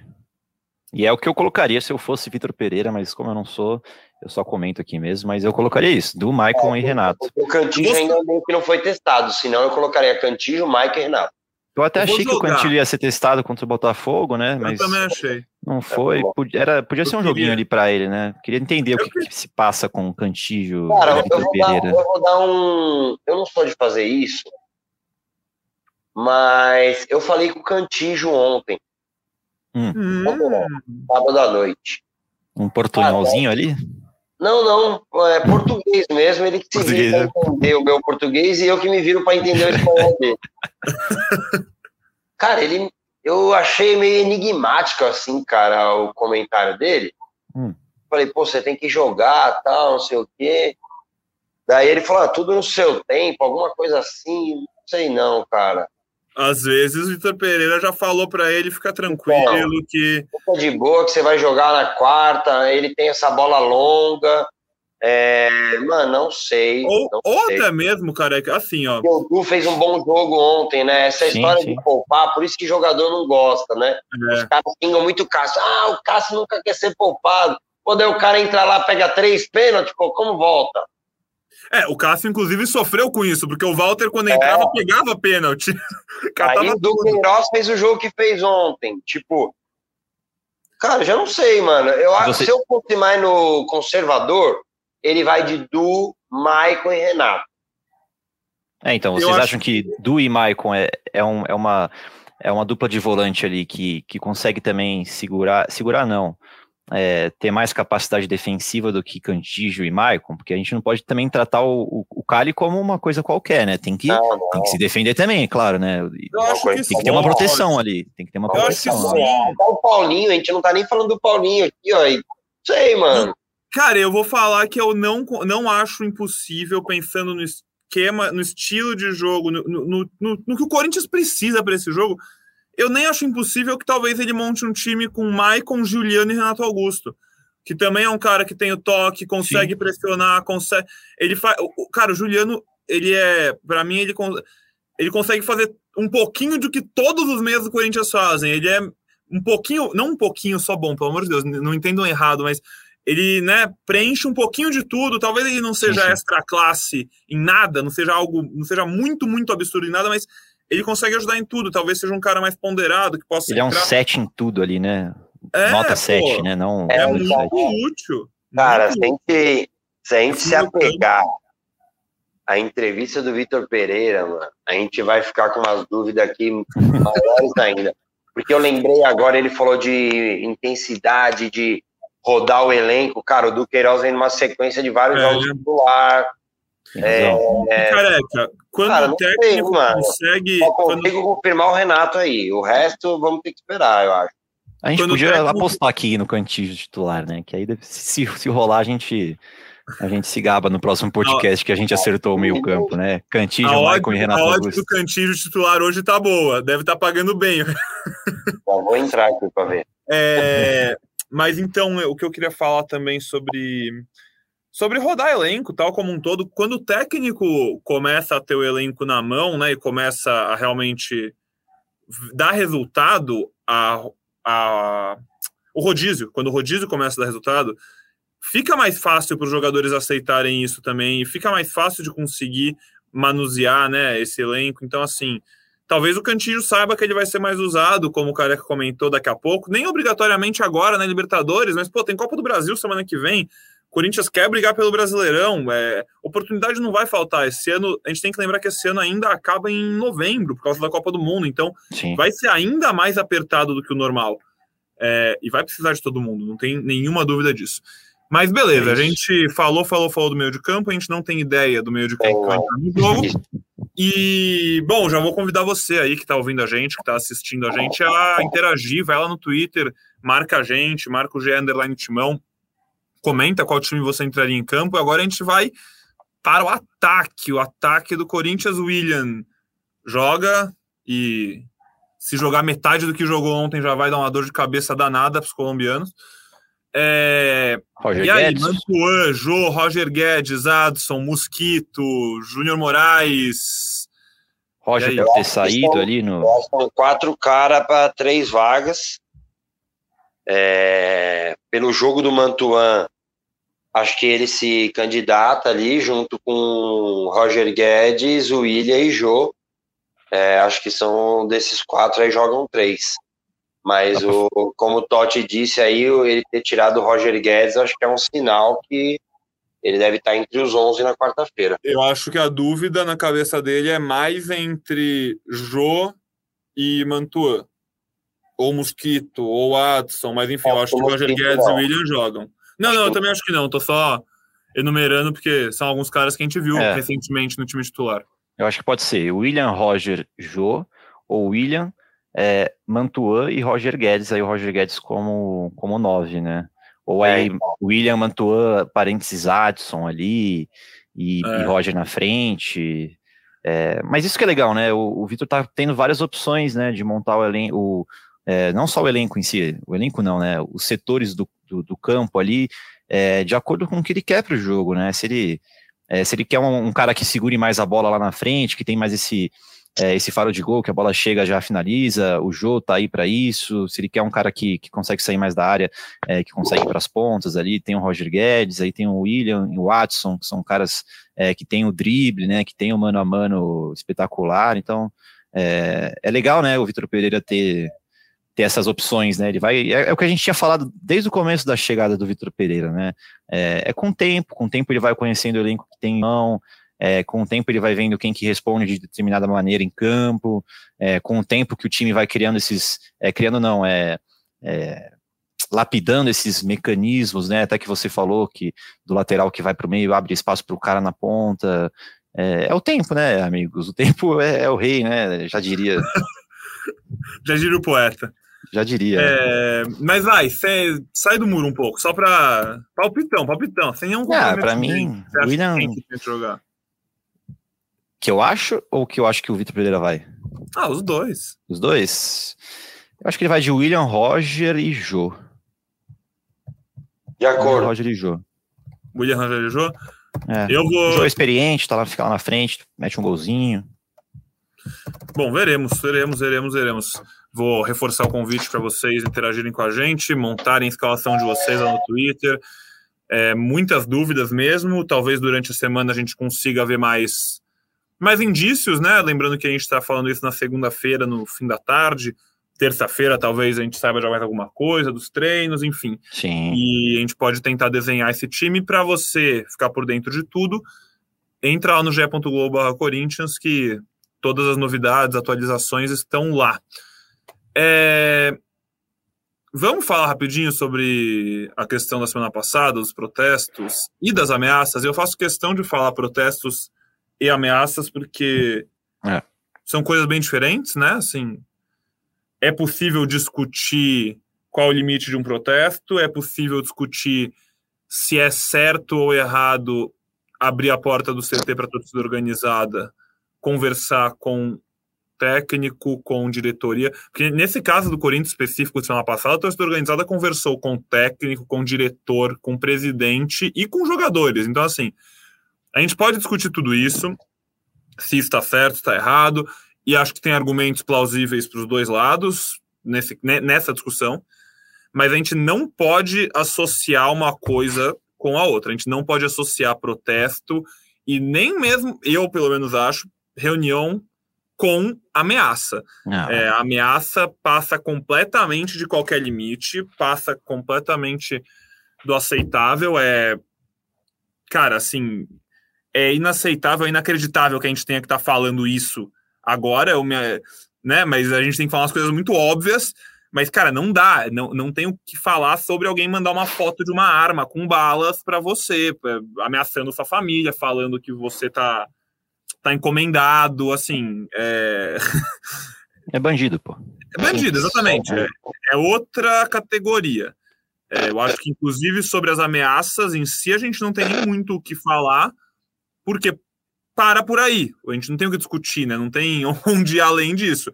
E é o que eu colocaria se eu fosse Vitor Pereira, mas como eu não sou, eu só comento aqui mesmo, mas eu colocaria isso, do Maicon e Renato. O Cantígio Você- ainda meio que não foi testado, senão eu colocaria Cantígio, Maico e Renato. Eu até Eu achei que o. Cantilho ia ser testado contra o Botafogo, né? Mas Eu também achei. não foi. Podia, era, podia ser um Eu joguinho queria. ali pra ele, né? Queria entender o Eu que, que se passa com o Cantilho Cara, eu vou, dar, Pereira. eu vou dar um. Eu não sou de fazer isso, mas eu falei com o Cantígio ontem, Hum, sábado à noite. Um portunholzinho ali? Não, não, é português mesmo, ele que se Português, vira né? pra entender o meu português e eu que me viro para entender o espanhol dele. *laughs* Cara, ele, eu achei meio enigmático assim, cara, o comentário dele. Hum. Falei, pô, você tem que jogar, tal, não sei o quê. Daí ele falou, ah, tudo no seu tempo, alguma coisa assim, não sei não, cara. Às vezes o Vitor Pereira já falou pra ele ficar tranquilo que Fica de boa que você vai jogar na quarta, ele tem essa bola longa. É, mano, não sei. ou, não ou sei. até mesmo, cara, assim, ó, O Du fez um bom jogo ontem, né? Essa Sim, história sim. de poupar, por isso que jogador não gosta, né? Os é, caras xingam muito o Cássio. Ah, o Cássio nunca quer ser poupado. Quando aí o cara entra lá, pega três pênaltis, pô, como volta? É, o Cássio inclusive sofreu com isso, porque o Walter quando entrava pegava pênalti. Aí *laughs* o Duqueiroz fez o jogo que fez ontem. Tipo, cara, já não sei, mano. Eu acho Você- se eu fosse mais no conservador, ele vai de Du, Maicon e Renato. É, então, vocês acho acham que Du e Maicon é, é, um- é uma, é uma dupla de volante ali que, que consegue também segurar, segurar não, é, ter mais capacidade defensiva do que Cantígio e Maicon, porque a gente não pode também tratar o, o, o Cali como uma coisa qualquer, né? Tem que, Não, não. tem que se defender também, claro, né? Eu acho que Tem que ter uma proteção ali, tem que ter uma Eu acho que proteção. sim. né? Tá o Paulinho, a gente não tá nem falando do Paulinho aqui, ó. e- Sei, mano. Cara, eu vou falar que eu não, não acho impossível, pensando no esquema, no estilo de jogo, no, no, no- no que o Corinthians precisa para esse jogo. Eu nem acho impossível que talvez ele monte um time com Maicon, Juliano e Renato Augusto. Que também é um cara que tem o toque, consegue Sim. pressionar, consegue. Ele faz. Cara, o Juliano, ele é. para mim, ele, ele consegue fazer um pouquinho do que todos os meios do Corinthians fazem. Ele é um pouquinho, não um pouquinho só bom, pelo amor de Deus, não entendam errado, mas ele né, preenche um pouquinho de tudo. Talvez ele não seja extra classe em nada, não seja algo, não seja muito, muito absurdo em nada, mas ele consegue ajudar em tudo. Talvez seja um cara mais ponderado que possa. Ele entrar... é um 7 em tudo ali, né? É, Nota 7, né? Não, é, muito útil. Cara, muito se a gente, se, a gente se apegar à entrevista do Vitor Pereira, mano, a gente vai ficar com umas dúvidas aqui maiores *laughs* ainda. Porque eu lembrei agora, ele falou de intensidade, de rodar o elenco. Cara, o Duqueiroz vem numa sequência de vários é. jogos titular. É, Careca, quando cara, o técnico sei, consegue. Só consigo quando... confirmar o Renato aí. O resto vamos ter que esperar, eu acho. A gente quando podia técnico... apostar aqui no cantinho titular, né? Que aí se, se rolar, a gente. A gente se gaba no próximo podcast que a gente acertou o meio campo, né? Cantígio, Maicon e Renato A odd do Cantígio titular hoje tá boa, deve estar tá pagando bem. Vou entrar aqui para ver. É, mas então, o que eu queria falar também sobre sobre rodar elenco, tal como um todo, quando o técnico começa a ter o elenco na mão, né, e começa a realmente dar resultado a, a o rodízio, quando o rodízio começa a dar resultado, fica mais fácil para os jogadores aceitarem isso também, e fica mais fácil de conseguir manusear, né, esse elenco. Então, assim, talvez o Cantillo saiba que ele vai ser mais usado, como o Careca comentou daqui a pouco, nem obrigatoriamente agora na né, Libertadores, mas, pô, tem Copa do Brasil semana que vem, Corinthians quer brigar pelo Brasileirão, é, oportunidade não vai faltar. Esse ano, a gente tem que lembrar que esse ano ainda acaba em novembro, por causa da Copa do Mundo, então Sim. vai ser ainda mais apertado do que o normal. É, e vai precisar de todo mundo, não tem nenhuma dúvida disso. Mas beleza, é a gente falou, falou, falou do meio de campo, a gente não tem ideia do meio de campo que vai entrar no jogo. *laughs* E, bom, já vou convidar você aí que está ouvindo a gente, que está assistindo a gente, a interagir, vai lá no Twitter, marca a gente, marca o G Underline Timão, comenta qual time você entraria em campo. E agora a gente vai para o ataque. O ataque do Corinthians, William joga e se jogar metade do que jogou ontem já vai dar uma dor de cabeça danada para os colombianos. É... Roger e aí, Guedes. Mantuan, Jô, Roger Guedes, Adson, Mosquito, Júnior Moraes. Roger deve ter saído ali no. São quatro caras para três vagas. É... Pelo jogo do Mantuan, acho que ele se candidata ali junto com Roger Guedes, William e Jô. É, acho que são desses quatro aí jogam três. Mas o, como o Totti disse aí, ele ter tirado o Roger Guedes, acho que é um sinal que ele deve estar entre os 11 na quarta-feira. Eu acho que a dúvida na cabeça dele é mais entre Jô e Mantuan. Ou Mosquito, ou Adson, mas enfim, eu acho que o Roger Guedes e William jogam. Não, não, eu também acho que não. Tô só enumerando porque são alguns caras que a gente viu é. recentemente no time titular. Eu acho que pode ser William, Roger, Jô, ou William, é, Mantuan e Roger Guedes, aí o Roger Guedes como, como nove, né? Ou aí é. William, Mantuan, parênteses Adson ali, e, é. e Roger na frente. É, mas isso que é legal, né? O, o Vitor tá tendo várias opções, né, de montar o elenco, é, não só o elenco em si, o elenco não, né? Os setores do, do, do campo ali, é, de acordo com o que ele quer para o jogo, né? Se ele, é, se ele quer um, um, cara que segure mais a bola lá na frente, que tem mais esse, é, esse faro de gol, que a bola chega já finaliza, o Jô tá aí para isso. Se ele quer um cara que, que consegue sair mais da área, é, que consegue ir para as pontas ali, tem o Roger Guedes, aí tem o William e o Watson, que são caras é, que tem o drible, né? Que tem o mano a mano espetacular. Então é, é legal, né? O Vitor Pereira ter ter essas opções, né? Ele vai. É, é, o que a gente tinha falado desde o começo da chegada do Vitor Pereira, né? É, é, com o tempo, com o tempo ele vai conhecendo o elenco que tem em mão, é, com o tempo ele vai vendo quem que responde de determinada maneira em campo, é, com o tempo que o time vai criando esses. É, criando não, é, é lapidando esses mecanismos, né? Até que você falou que do lateral que vai para o meio abre espaço para o cara na ponta. É, é, o tempo, né, amigos? O tempo *laughs* é, é o rei, né? Já diria. *laughs* Já diria o poeta. Já diria. É, mas vai, cê, sai do muro um pouco, só pra. Palpitão, palpitão. Sem nenhum Ah, pra mim, William. Que, que, que eu acho ou que eu acho que o Vitor Pereira vai? Ah, os dois. Os dois? Eu acho que ele vai de William, Roger e Jô. De acordo. Roger e Jô. William, Roger e Jô? É. Eu vou... O Jô é experiente, tá lá, fica lá na frente, mete um golzinho. Bom, veremos, veremos, veremos, veremos. Vou reforçar o convite para vocês interagirem com a gente, montarem a escalação de vocês lá no Twitter. É, muitas dúvidas mesmo. Talvez durante a semana a gente consiga ver mais, mais indícios, né? Lembrando que a gente está falando isso na segunda-feira, no fim da tarde. Terça-feira, talvez a gente saiba já mais alguma coisa dos treinos, enfim. Sim. E a gente pode tentar desenhar esse time para você ficar por dentro de tudo. Entra lá no ge.globo.corinthians que todas as novidades, atualizações estão lá. É... Vamos falar rapidinho sobre a questão da semana passada, dos protestos e das ameaças. Eu faço questão de falar protestos e ameaças porque é. são coisas bem diferentes, né? Assim, é possível discutir qual o limite de um protesto, é possível discutir se é certo ou errado abrir a porta do CT para a torcida organizada, conversar com técnico, com diretoria. Porque nesse caso do Corinthians específico de semana passada, a torcida organizada conversou com técnico, com diretor, com presidente e com jogadores. Então, assim, a gente pode discutir tudo isso, se está certo, está errado, e acho que tem argumentos plausíveis para os dois lados nesse, nessa discussão, mas a gente não pode associar uma coisa com a outra. A gente não pode associar protesto e nem mesmo, eu pelo menos acho, reunião com ameaça. É, a ameaça passa completamente de qualquer limite, passa completamente do aceitável. É, cara, assim, é inaceitável, é inacreditável que a gente tenha que estar tá falando isso agora. Eu me, né, mas a gente tem que falar umas coisas muito óbvias. Mas, cara, não dá, não, não tem o que falar sobre alguém mandar uma foto de uma arma com balas para você, ameaçando sua família, falando que você tá tá encomendado, assim. É, é bandido, pô. É bandido, exatamente. É, é outra categoria. É, eu acho que, inclusive, sobre as ameaças em si, a gente não tem nem muito o que falar, porque para por aí. A gente não tem o que discutir, né? Não tem *laughs* onde ir além disso.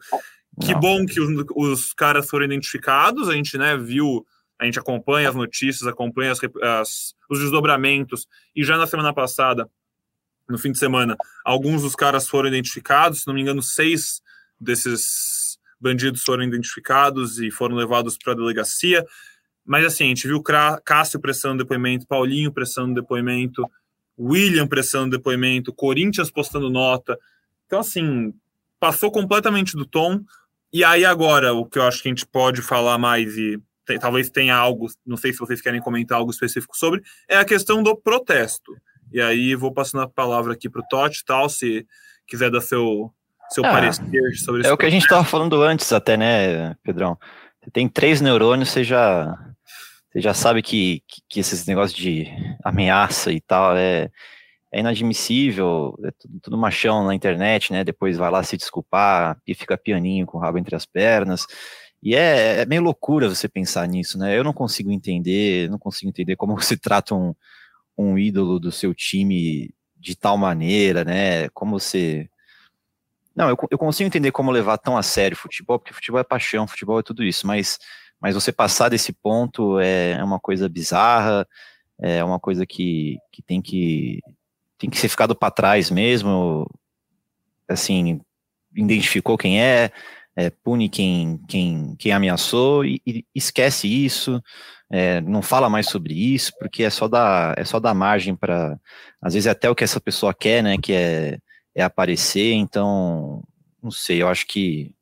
Que bom que os, os, caras foram identificados, a gente né, viu, a gente acompanha as notícias, acompanha as, as, os desdobramentos, e já na semana passada no fim de semana, alguns dos caras foram identificados, se não me engano, seis desses bandidos foram identificados e foram levados para a delegacia. Mas assim, a gente viu Cássio prestando depoimento, Paulinho prestando depoimento, William prestando depoimento, Corinthians postando nota. Então, assim, passou completamente do tom. E aí, agora, o que eu acho que a gente pode falar mais e tem, talvez tenha algo, não sei se vocês querem comentar algo específico sobre, é a questão do protesto. E aí vou passando a palavra aqui para o Totti, tal, se quiser dar seu, seu ah, parecer sobre isso. É o que a gente estava falando antes até, né, Pedrão? Você tem três neurônios, você já, você já sabe que, que, que esses negócios de ameaça e tal é, é inadmissível, é tudo, tudo, machão na internet, né? Depois vai lá se desculpar e fica pianinho com o rabo entre as pernas. E é, é meio loucura você pensar nisso, né? Eu não consigo entender, não consigo entender como *laughs* se trata um, um ídolo do seu time de tal maneira, né? Como você. Não, eu, eu consigo entender como levar tão a sério futebol, porque futebol é paixão, futebol é tudo isso, mas, mas você passar desse ponto é, é uma coisa bizarra, é uma coisa que, que tem que tem que ser ficado para trás mesmo. Assim, identificou quem é, é, pune quem, quem, quem ameaçou e, e esquece isso é, não fala mais sobre isso, porque é só dar, é só dar margem para, às vezes é até o que essa pessoa quer, né, que é, é aparecer, então, não sei, eu acho que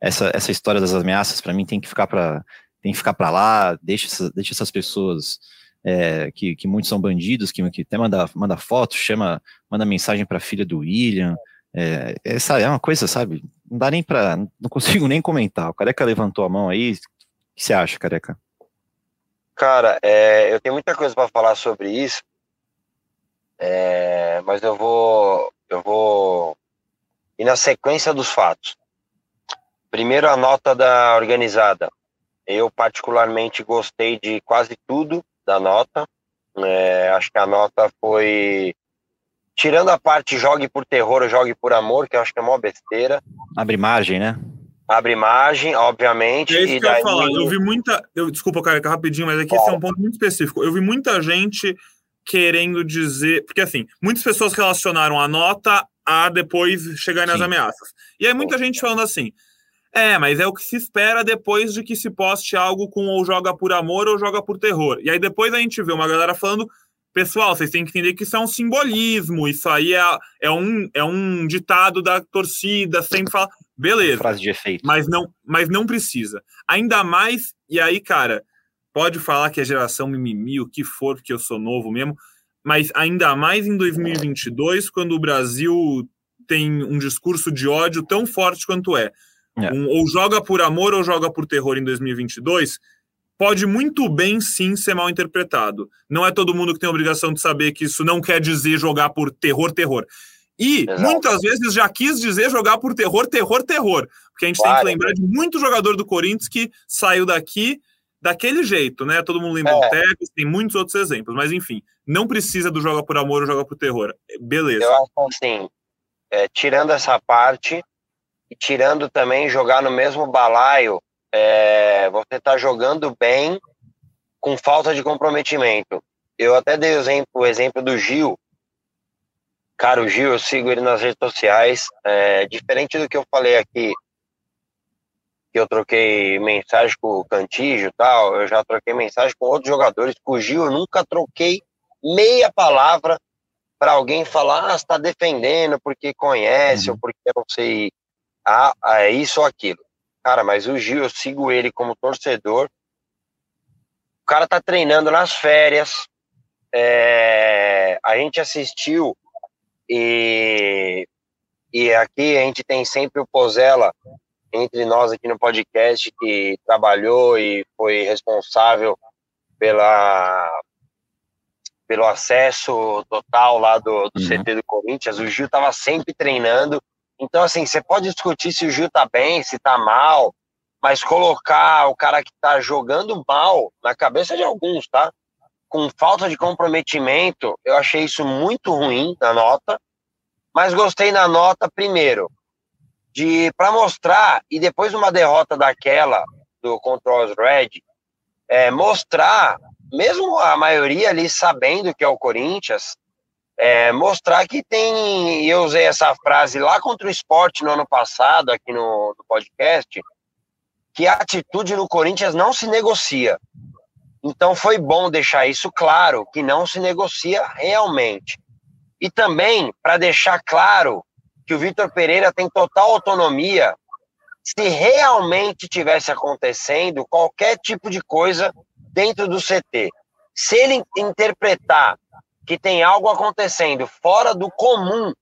essa, essa história das ameaças, para mim, tem que ficar para tem que ficar para lá, deixa, deixa essas pessoas é, que, que muitos são bandidos, que, que até manda, manda foto, chama, manda mensagem para a filha do William, é, essa é uma coisa, sabe? Não dá nem para, não consigo *laughs* nem comentar. O Careca levantou a mão aí, o que você acha, Careca? Cara, é, eu tenho muita coisa para falar sobre isso, é, mas eu vou, eu vou ir na sequência dos fatos. Primeiro, a nota da organizada. Eu, particularmente, gostei de quase tudo da nota. É, acho que a nota foi tirando a parte jogue por terror jogue por amor, que eu acho que é uma besteira. Abre margem, né? Abre margem, obviamente. É isso e que eu ia falar. Eu vi muita. Eu, desculpa, cara, rapidinho, mas aqui esse é um ponto muito específico. Eu vi muita gente querendo dizer. Porque, assim, muitas pessoas relacionaram a nota a depois chegar nas Sim. ameaças. E aí muita gente falando assim. É, mas é o que se espera depois de que se poste algo com ou joga por amor ou joga por terror. E aí depois a gente vê uma galera falando, pessoal, vocês têm que entender que isso é um simbolismo, isso aí é, é, um, é um ditado da torcida, sempre fala. Beleza. Frase de efeito. Mas não, mas não precisa. Ainda mais, e aí, cara, pode falar que é geração mimimi, o que for, porque eu sou novo mesmo, mas ainda mais em 2022, quando o Brasil tem um discurso de ódio tão forte quanto é. É. Um, ou joga por amor ou joga por terror em 2022, pode muito bem sim ser mal interpretado. Não é todo mundo que tem a obrigação de saber que isso não quer dizer jogar por terror, terror. E Exato. muitas vezes já quis dizer jogar por terror, terror, terror. Porque a gente tem Claro. que lembrar de muito jogador do Corinthians que saiu daqui daquele jeito, né? Todo mundo lembra É. do Tevez, tem muitos outros exemplos, mas enfim, não precisa do joga por amor ou joga por terror. Beleza. Eu acho assim, é, tirando essa parte e tirando também jogar no mesmo balaio, é, você tá jogando bem com falta de comprometimento. Eu até dei o exemplo, o exemplo do Gil. Cara, o Gil, eu sigo ele nas redes sociais. é, diferente do que eu falei aqui, que eu troquei mensagem com o Cantígio e tal, eu já troquei mensagem com outros jogadores. Com o Gil, eu nunca troquei meia palavra para alguém falar, ah, está defendendo porque conhece Uhum. ou porque não sei, ah, é isso ou aquilo. Cara, mas o Gil, eu sigo ele como torcedor. O cara tá treinando nas férias. é, a gente assistiu e, e aqui a gente tem sempre o Pozella entre nós aqui no podcast que trabalhou e foi responsável pela pelo acesso total lá do, do Uhum. CT do Corinthians. O Gil estava sempre treinando. Então, assim, você pode discutir se o Gil tá bem, se tá mal, mas colocar o cara que tá jogando mal na cabeça de alguns, tá? Com falta de comprometimento, eu achei isso muito ruim na nota, mas gostei na nota primeiro de para mostrar e depois de uma derrota daquela do contra o Red, é, mostrar mesmo a maioria ali sabendo que é o Corinthians, é, mostrar que tem. Eu usei essa frase lá contra o esporte no ano passado, aqui no, no podcast, que a atitude no Corinthians não se negocia. Então foi bom deixar isso claro, que não se negocia realmente. E também para deixar claro que o Vitor Pereira tem total autonomia se realmente tivesse acontecendo qualquer tipo de coisa dentro do CT. Se ele interpretar que tem algo acontecendo fora do comum,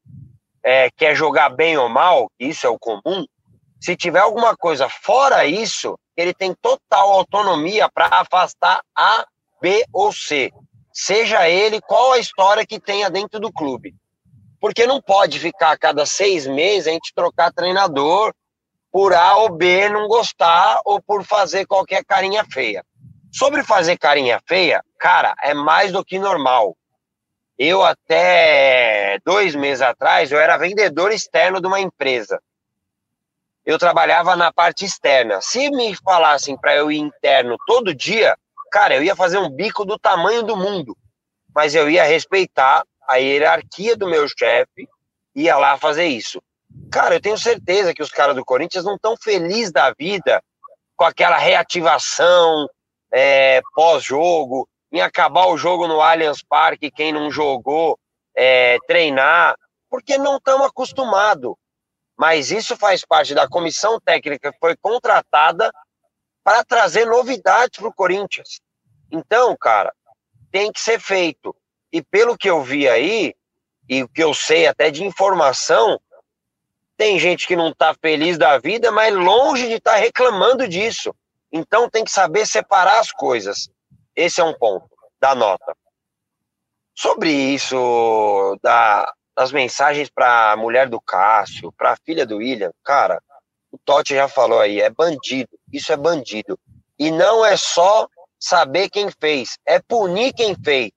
é, que é jogar bem ou mal, isso é o comum, se tiver alguma coisa fora isso, ele tem total autonomia para afastar A, B ou C. Seja ele qual a história que tenha dentro do clube. Porque não pode ficar a cada seis meses a gente trocar treinador por A ou B não gostar ou por fazer qualquer carinha feia. Sobre fazer carinha feia, cara, é mais do que normal. Eu até dois meses atrás, eu era vendedor externo de uma empresa. Eu trabalhava na parte externa. Se me falassem para eu ir interno todo dia, cara, eu ia fazer um bico do tamanho do mundo. Mas eu ia respeitar a hierarquia do meu chefe, ia lá fazer isso. Cara, eu tenho certeza que os caras do Corinthians não estão felizes da vida com aquela reativação é, pós-jogo, em acabar o jogo no Allianz Parque, quem não jogou, é, treinar, porque não estamos acostumados. Mas isso faz parte da comissão técnica que foi contratada para trazer novidades para o Corinthians. Então, cara, tem que ser feito. E pelo que eu vi aí, e o que eu sei até de informação, tem gente que não está feliz da vida, mas longe de estar tá reclamando disso. Então tem que saber separar as coisas. Esse é um ponto da nota. Sobre isso, da, das mensagens para a mulher do Cássio, para a filha do William, cara, o Totti já falou aí, é bandido. Isso é bandido. E não é só saber quem fez, é punir quem fez.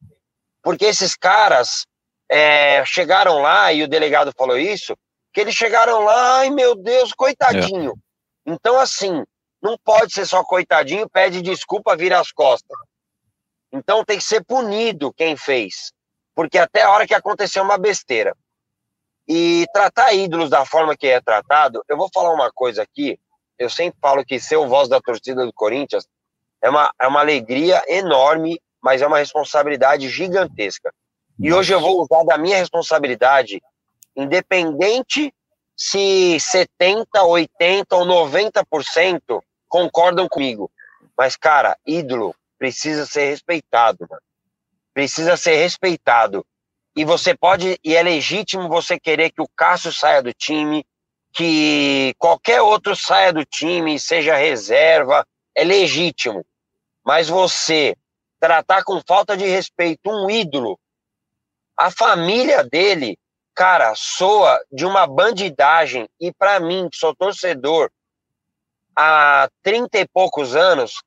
Porque esses caras é, chegaram lá, e o delegado falou isso, que eles chegaram lá, ai meu Deus, coitadinho. É. Então, assim, não pode ser só coitadinho, pede desculpa, vira as costas. Então tem que ser punido quem fez. Porque até a hora que aconteceu uma besteira. E tratar ídolos da forma que é tratado, eu vou falar uma coisa aqui. Eu sempre falo que ser o voz da torcida do Corinthians é uma, é uma alegria enorme, mas é uma responsabilidade gigantesca. E hoje eu vou usar da minha responsabilidade, independente se 70, 80 ou 90% concordam comigo. Mas, cara, ídolo precisa ser respeitado, mano. Precisa ser respeitado. E você pode, e é legítimo você querer que o Cássio saia do time, que qualquer outro saia do time, seja reserva, é legítimo. Mas você tratar com falta de respeito um ídolo, a família dele, cara, soa de uma bandidagem. E para mim, que sou torcedor há 30 e poucos anos,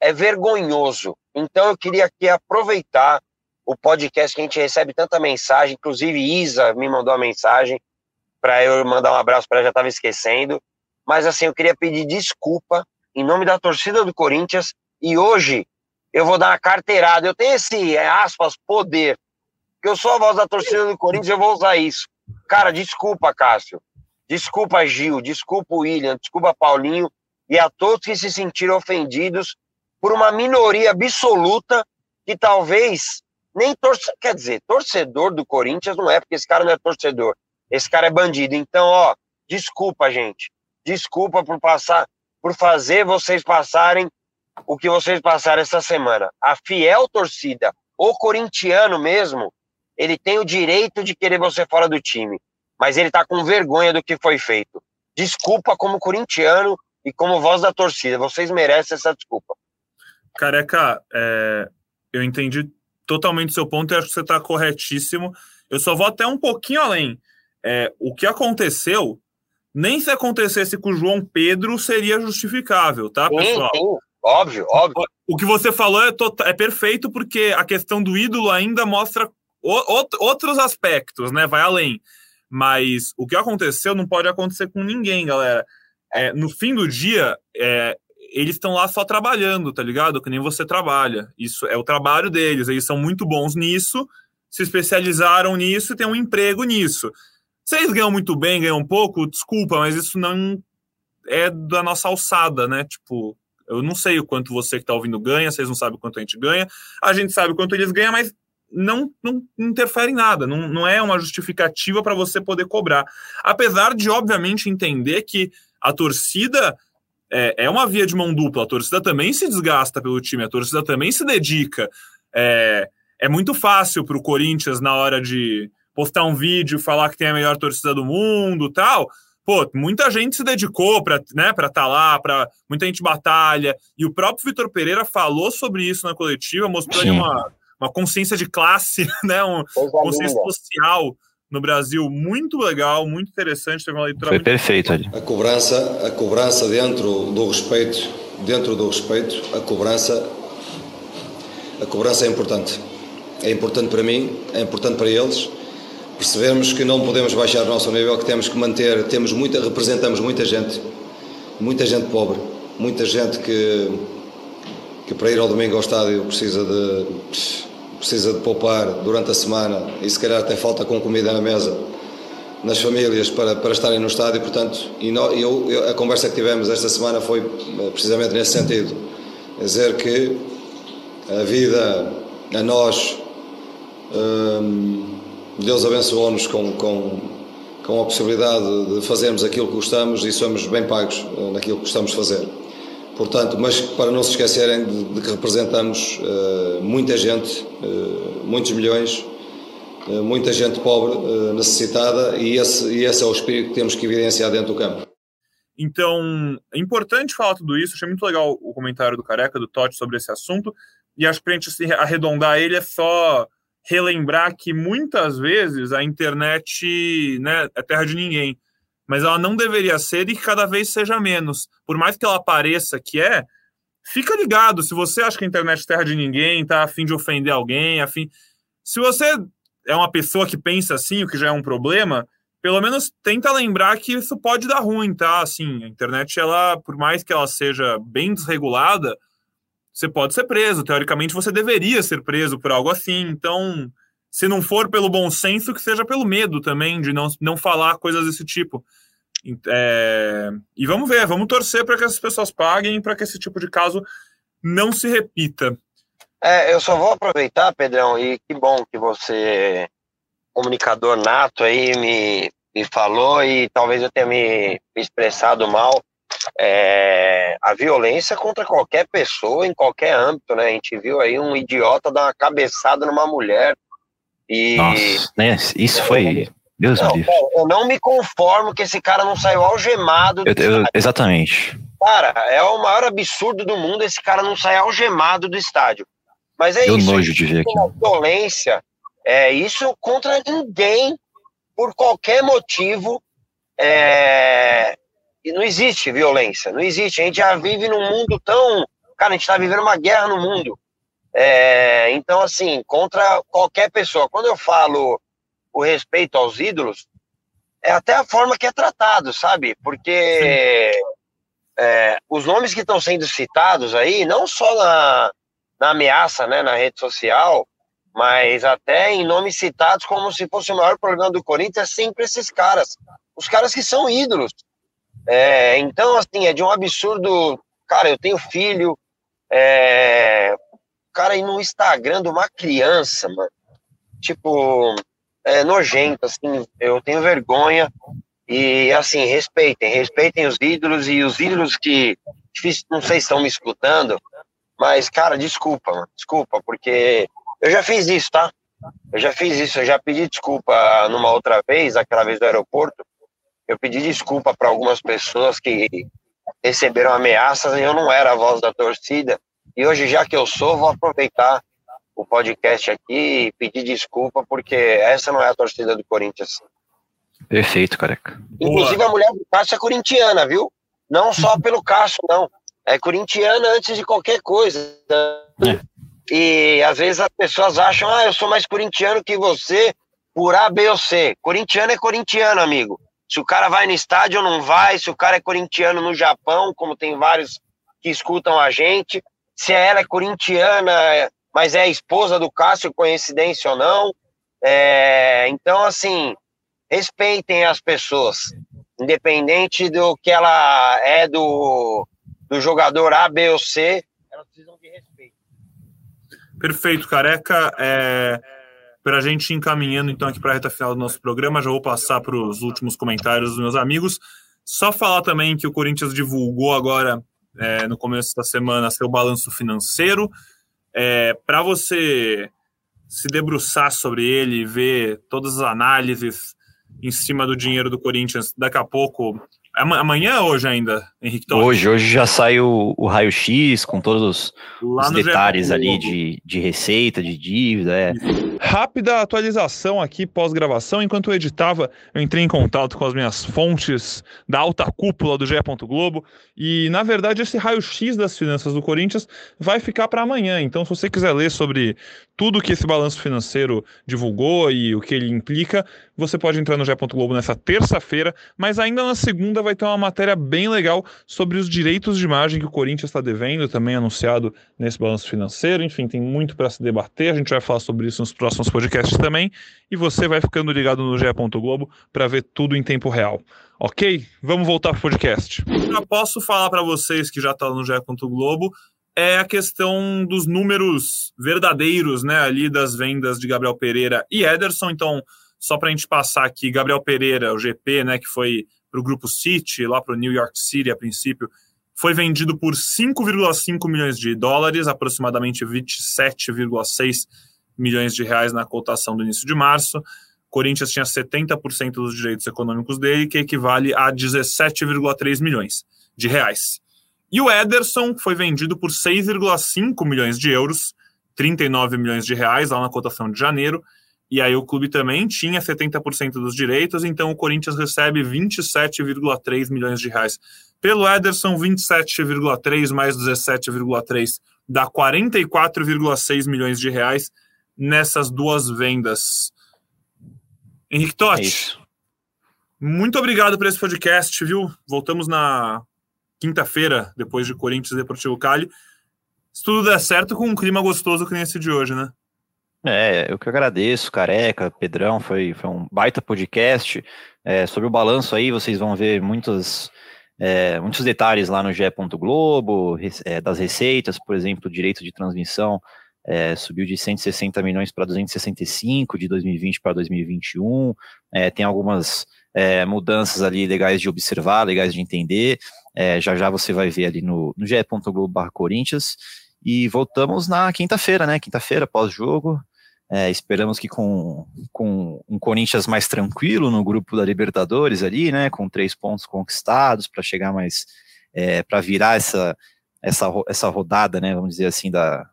é vergonhoso. Então eu queria aqui aproveitar o podcast que a gente recebe tanta mensagem, inclusive Isa me mandou uma mensagem para eu mandar um abraço para ela, já estava esquecendo. Mas assim, eu queria pedir desculpa em nome da torcida do Corinthians e hoje eu vou dar uma carteirada. Eu tenho esse, é, aspas, poder. Que eu sou a voz da torcida do Corinthians, eu vou usar isso. Cara, desculpa, Cássio. Desculpa, Gil. Desculpa, William. Desculpa, Paulinho. E a todos que se sentiram ofendidos por uma minoria absoluta que talvez nem torce, quer dizer, torcedor do Corinthians não é, porque esse cara não é torcedor. Esse cara é bandido. Então, ó, desculpa, gente. Desculpa por passar, por fazer vocês passarem o que vocês passaram essa semana. A fiel torcida, o corintiano mesmo, ele tem o direito de querer você fora do time, mas ele tá com vergonha do que foi feito. Desculpa como corintiano e como voz da torcida. Vocês merecem essa desculpa. Careca, é, eu entendi totalmente seu ponto e acho que você está corretíssimo. Eu só vou até um pouquinho além. É, o que aconteceu, nem se acontecesse com o João Pedro seria justificável, tá, pessoal? Sim, sim. Óbvio, óbvio. O que você falou é, é perfeito porque a questão do ídolo ainda mostra outros aspectos, né? Vai além. Mas o que aconteceu não pode acontecer com ninguém, galera. É, no fim do dia, é, eles estão lá só trabalhando, tá ligado? Que nem você trabalha. Isso é o trabalho deles. Eles são muito bons nisso, se especializaram nisso e têm um emprego nisso. Se eles ganham muito bem, ganham pouco, desculpa, mas isso não é da nossa alçada, né? Tipo, eu não sei o quanto você que está ouvindo ganha, vocês não sabem o quanto a gente ganha. A gente sabe o quanto eles ganham, mas não, não interfere em nada, não, não é uma justificativa para você poder cobrar. Apesar de, obviamente, entender que a torcida é, é uma via de mão dupla. A torcida também se desgasta pelo time, a torcida também se dedica. É, é muito fácil para o Corinthians, na hora de postar um vídeo, falar que tem a melhor torcida do mundo tal. Pô, muita gente se dedicou para né, estar tá lá, para muita gente batalha. E o próprio Vitor Pereira falou sobre isso na coletiva, mostrando uma, uma consciência de classe, *laughs* né, uma consciência social no Brasil muito legal, muito interessante. Teve uma leitura Foi perfeito. Ali. A cobrança, a cobrança dentro do respeito, dentro do respeito, a cobrança, a cobrança é importante. É importante para mim, é importante para eles. Percebemos que não podemos baixar o nosso nível, que temos que manter, temos muita, representamos muita gente, muita gente pobre, muita gente que, que para ir ao domingo ao estádio precisa de precisa de poupar durante a semana e se calhar até falta com comida na mesa nas famílias para, para estarem no estádio, portanto, e no, eu, eu, a conversa que tivemos esta semana foi eh, precisamente nesse sentido, dizer que a vida a nós hum, Deus abençoou-nos com, com, com a possibilidade de fazermos aquilo que gostamos e somos bem pagos eh, naquilo que gostamos de fazer. Portanto, mas para não se esquecerem de, de que representamos uh, muita gente, uh, muitos milhões, uh, muita gente pobre, necessitada, e esse, e esse é o espírito que temos que evidenciar dentro do campo. Então, é importante falar tudo isso. Achei muito legal o comentário do Careca, do Totti, sobre esse assunto. E acho que para a gente arredondar ele é só relembrar que muitas vezes a internet né, é terra de ninguém mas ela não deveria ser e que cada vez seja menos. Por mais que ela pareça que é, fica ligado. Se você acha que a internet é terra de ninguém, tá afim de ofender alguém, afim. Se você é uma pessoa que pensa assim, o que já é um problema, pelo menos tenta lembrar que isso pode dar ruim, tá? Assim, a internet, ela, por mais que ela seja bem desregulada, você pode ser preso. Teoricamente, você deveria ser preso por algo assim. Então, se não for pelo bom senso, que seja pelo medo também de não, não falar coisas desse tipo. É, e vamos ver, vamos torcer para que essas pessoas paguem, para que esse tipo de caso não se repita. É, eu só vou aproveitar, Pedrão, e que bom que você, comunicador nato aí, me, me falou e talvez eu tenha me, expressado mal. É, a violência contra qualquer pessoa, em qualquer âmbito, né? A gente viu aí um idiota dar uma cabeçada numa mulher. E. Nossa, né? Isso foi. Deus não, Eu não me conformo que esse cara não saiu algemado. Eu, eu, exatamente. Cara, é o maior absurdo do mundo esse cara não sair algemado do estádio. Mas é Deu isso. nojo de ver aqui. Violência, é isso contra ninguém, por qualquer motivo. É, e não existe violência, não existe. A gente já vive num mundo tão. Cara, a gente está vivendo uma guerra no mundo. É, então, assim, contra qualquer pessoa. Quando eu falo o respeito aos ídolos, é até a forma que é tratado, sabe? Porque é, os nomes que estão sendo citados aí, não só na, na ameaça, né, na rede social, mas até em nomes citados como se fosse o maior problema do Corinthians, é sempre esses caras, os caras que são ídolos. É, então, assim, é de um absurdo. Cara, eu tenho filho, é, cara ir no Instagram de uma criança, mano, tipo, é nojento, assim, eu tenho vergonha. E, assim, respeitem, respeitem os ídolos e os ídolos que, não sei se estão me escutando, mas, cara, desculpa, mano, desculpa, porque eu já fiz isso, tá? Eu já fiz isso, eu já pedi desculpa numa outra vez, aquela vez do aeroporto. Eu pedi desculpa para algumas pessoas que receberam ameaças e eu não era a voz da torcida. E hoje, já que eu sou, vou aproveitar o podcast aqui e pedir desculpa, porque essa não é a torcida do Corinthians. Perfeito, careca. Inclusive, Boa. a mulher do Cássio é corintiana, viu? Não só pelo Cássio, não é corintiana antes de qualquer coisa. É. E às vezes as pessoas acham, ah, eu sou mais corintiano que você por A, B ou C. Corintiano é corintiano, amigo. Se o cara vai no estádio ou não vai, se o cara é corintiano no Japão, como tem vários que escutam a gente, se ela é corintiana, mas é esposa do Cássio, coincidência ou não. É, então, assim, respeitem as pessoas, independente do que ela é do, do jogador A, B ou C, elas precisam de respeito. Perfeito, careca. É, para a gente encaminhando então aqui para a reta final do nosso programa, já vou passar para os últimos comentários dos meus amigos. Só falar também que o Corinthians divulgou agora, é, no começo da semana, seu balanço financeiro. É, para você se debruçar sobre ele e ver todas as análises em cima do dinheiro do Corinthians, daqui a pouco Amanhã ou hoje ainda, Henrique Torres? Hoje, hoje já sai o, o raio-x com todos os, os detalhes ali de, de receita, de dívida. É. Rápida atualização aqui pós-gravação. Enquanto eu editava, eu entrei em contato com as minhas fontes da alta cúpula do GE. Globo e, na verdade, esse raio-x das finanças do Corinthians vai ficar para amanhã. Então, se você quiser ler sobre tudo que esse balanço financeiro divulgou e o que ele implica, você pode entrar no GE. Globo nessa terça-feira, mas ainda na segunda vai ter uma matéria bem legal sobre os direitos de imagem que o Corinthians está devendo, também anunciado nesse balanço financeiro. Enfim, tem muito para se debater. A gente vai falar sobre isso nos próximos podcasts também. E você vai ficando ligado no GE. Globo para ver tudo em tempo real. Ok? Vamos voltar para o podcast. Eu posso falar para vocês que já está no GE. Globo é a questão dos números verdadeiros, né, ali das vendas de Gabriel Pereira e Ederson. Então, só para a gente passar aqui, Gabriel Pereira, o GP, né, que foi para o grupo City, lá para o New York City a princípio, foi vendido por 5,5 milhões de dólares, aproximadamente 27,6 milhões de reais na cotação do início de março. Corinthians tinha 70% dos direitos econômicos dele, que equivale a 17,3 milhões de reais. E o Ederson foi vendido por 6,5 milhões de euros, 39 milhões de reais, lá na cotação de janeiro, e aí o clube também tinha 70% dos direitos, então o Corinthians recebe 27,3 milhões de reais. Pelo Ederson, 27,3 mais 17,3 dá 44,6 milhões de reais nessas duas vendas. Henrique Totti, é muito obrigado por esse podcast, viu? Voltamos na quinta-feira, depois de Corinthians e Deportivo Cali. Se tudo der certo, com um clima gostoso que nem esse de hoje, né? É, eu que agradeço, Careca, Pedrão, foi, foi um baita podcast. É, sobre o balanço aí, vocês vão ver muitos, é, muitos detalhes lá no GE. Globo, é, das receitas, por exemplo, direito de transmissão é, subiu de 160 milhões para 265 de 2020 para 2021. É, tem algumas é, mudanças ali legais de observar, legais de entender. É, já já você vai ver ali no, no ge.globo Corinthians. E voltamos na quinta-feira, né? Quinta-feira, pós-jogo. É, esperamos que com, com um Corinthians mais tranquilo no grupo da Libertadores ali, né? Com três pontos conquistados para chegar mais. É, para virar essa, essa, essa rodada, né? Vamos dizer assim, da,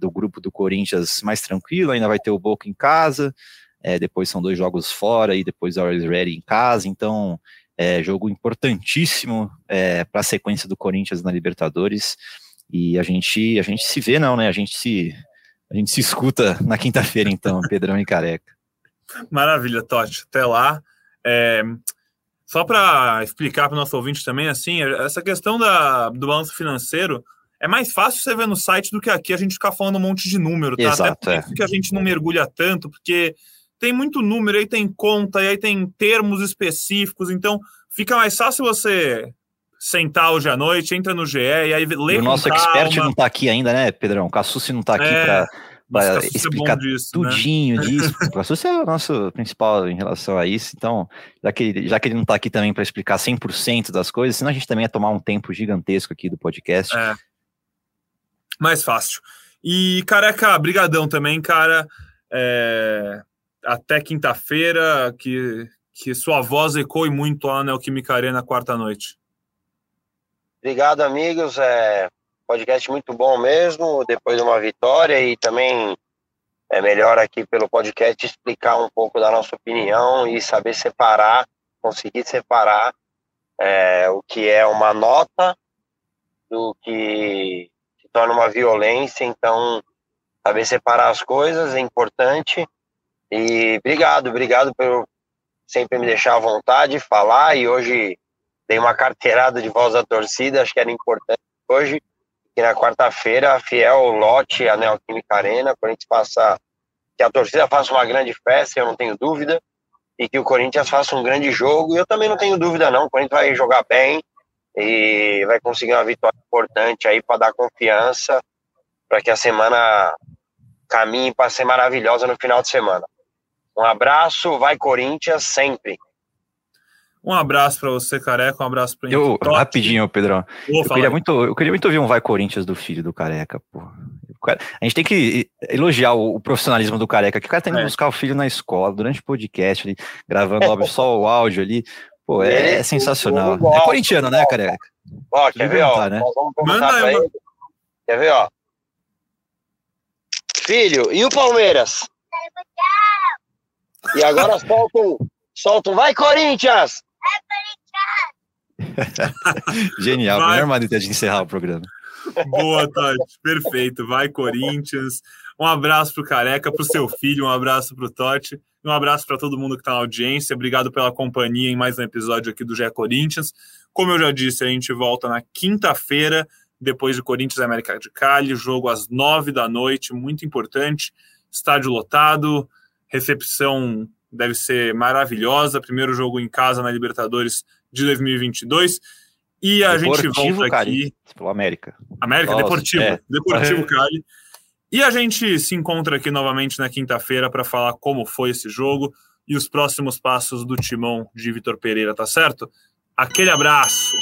do grupo do Corinthians mais tranquilo. Ainda vai ter o Boca em casa. É, depois são dois jogos fora e depois a Always Ready em casa. Então, é jogo importantíssimo é, para a sequência do Corinthians na Libertadores. E a gente, a gente se vê, não, né? A gente se, a gente se escuta na quinta-feira, então, *laughs* Pedrão e Careca. Maravilha, Totti. Até lá. É, só para explicar para o nosso ouvinte também, assim, essa questão da, do balanço financeiro é mais fácil você ver no site do que aqui a gente ficar falando um monte de número, tá? Exato, Até por isso é. que a gente não mergulha tanto, porque tem muito número, aí tem conta, aí tem termos específicos, então fica mais fácil você sentar hoje à noite, entra no GE e aí lê e o nosso expert não está aqui ainda, né, Pedrão? O Cassucci não está aqui é, para é explicar é disso, tudinho né? disso. *laughs* O Cassucci é o nosso principal em relação a isso, então, já que ele, já que ele não está aqui também para explicar 100% das coisas, senão a gente também ia tomar um tempo gigantesco aqui do podcast. É. Mais fácil. E, careca, brigadão também, cara. É até quinta-feira, que, que sua voz ecoe muito lá na Neoquímica Arena quarta-noite. Obrigado, amigos. É podcast muito bom mesmo, depois de uma vitória e também é melhor aqui pelo podcast explicar um pouco da nossa opinião e saber separar, conseguir separar é, o que é uma nota do que torna uma violência. Então, saber separar as coisas é importante e obrigado, obrigado por sempre me deixar à vontade, falar. E hoje dei uma carteirada de voz à torcida, acho que era importante hoje. Que na quarta-feira, a Fiel lote a Neoquímica Arena, gente passa. Que a torcida faça uma grande festa, eu não tenho dúvida. E que o Corinthians faça um grande jogo. Eu também não tenho dúvida, não. O Corinthians vai jogar bem e vai conseguir uma vitória importante aí para dar confiança para que a semana caminhe para ser maravilhosa no final de semana. Um abraço, vai Corinthians sempre. Um abraço para você, Careca. Um abraço para eu Rapidinho, Pedrão. eu queria, muito, eu queria muito ouvir um Vai Corinthians do filho do Careca, pô. A gente tem que elogiar o, profissionalismo do Careca, que o cara tem que é. buscar o filho na escola, durante o podcast, ali, gravando *laughs* só o áudio ali. Pô, é, é sensacional. É corintiano, né, Careca? Ó, quer ver, ó? Né? Manda aí, Quer ver, ó? Filho, e o Palmeiras? E agora *laughs* soltam, soltam, vai Corinthians! Vai Corinthians! *laughs* Genial, vai. melhor maneira de encerrar o programa. Boa, Totti, perfeito, vai Corinthians. Um abraço pro Careca, pro seu filho, um abraço pro Totti, um abraço para todo mundo que está na audiência. Obrigado pela companhia em mais um episódio aqui do GE Corinthians. Como eu já disse, a gente volta na quinta-feira, depois de Corinthians América de Cali, jogo às nove da noite, muito importante, estádio lotado, recepção deve ser maravilhosa. Primeiro jogo em casa na Libertadores de 2022. E a Deportivo gente volta Cali. aqui. Pelo América. América, Nossa, Deportivo. É. Deportivo Cali. E a gente se encontra aqui novamente na quinta-feira para falar como foi esse jogo e os próximos passos do timão de Vitor Pereira, tá certo? Aquele abraço!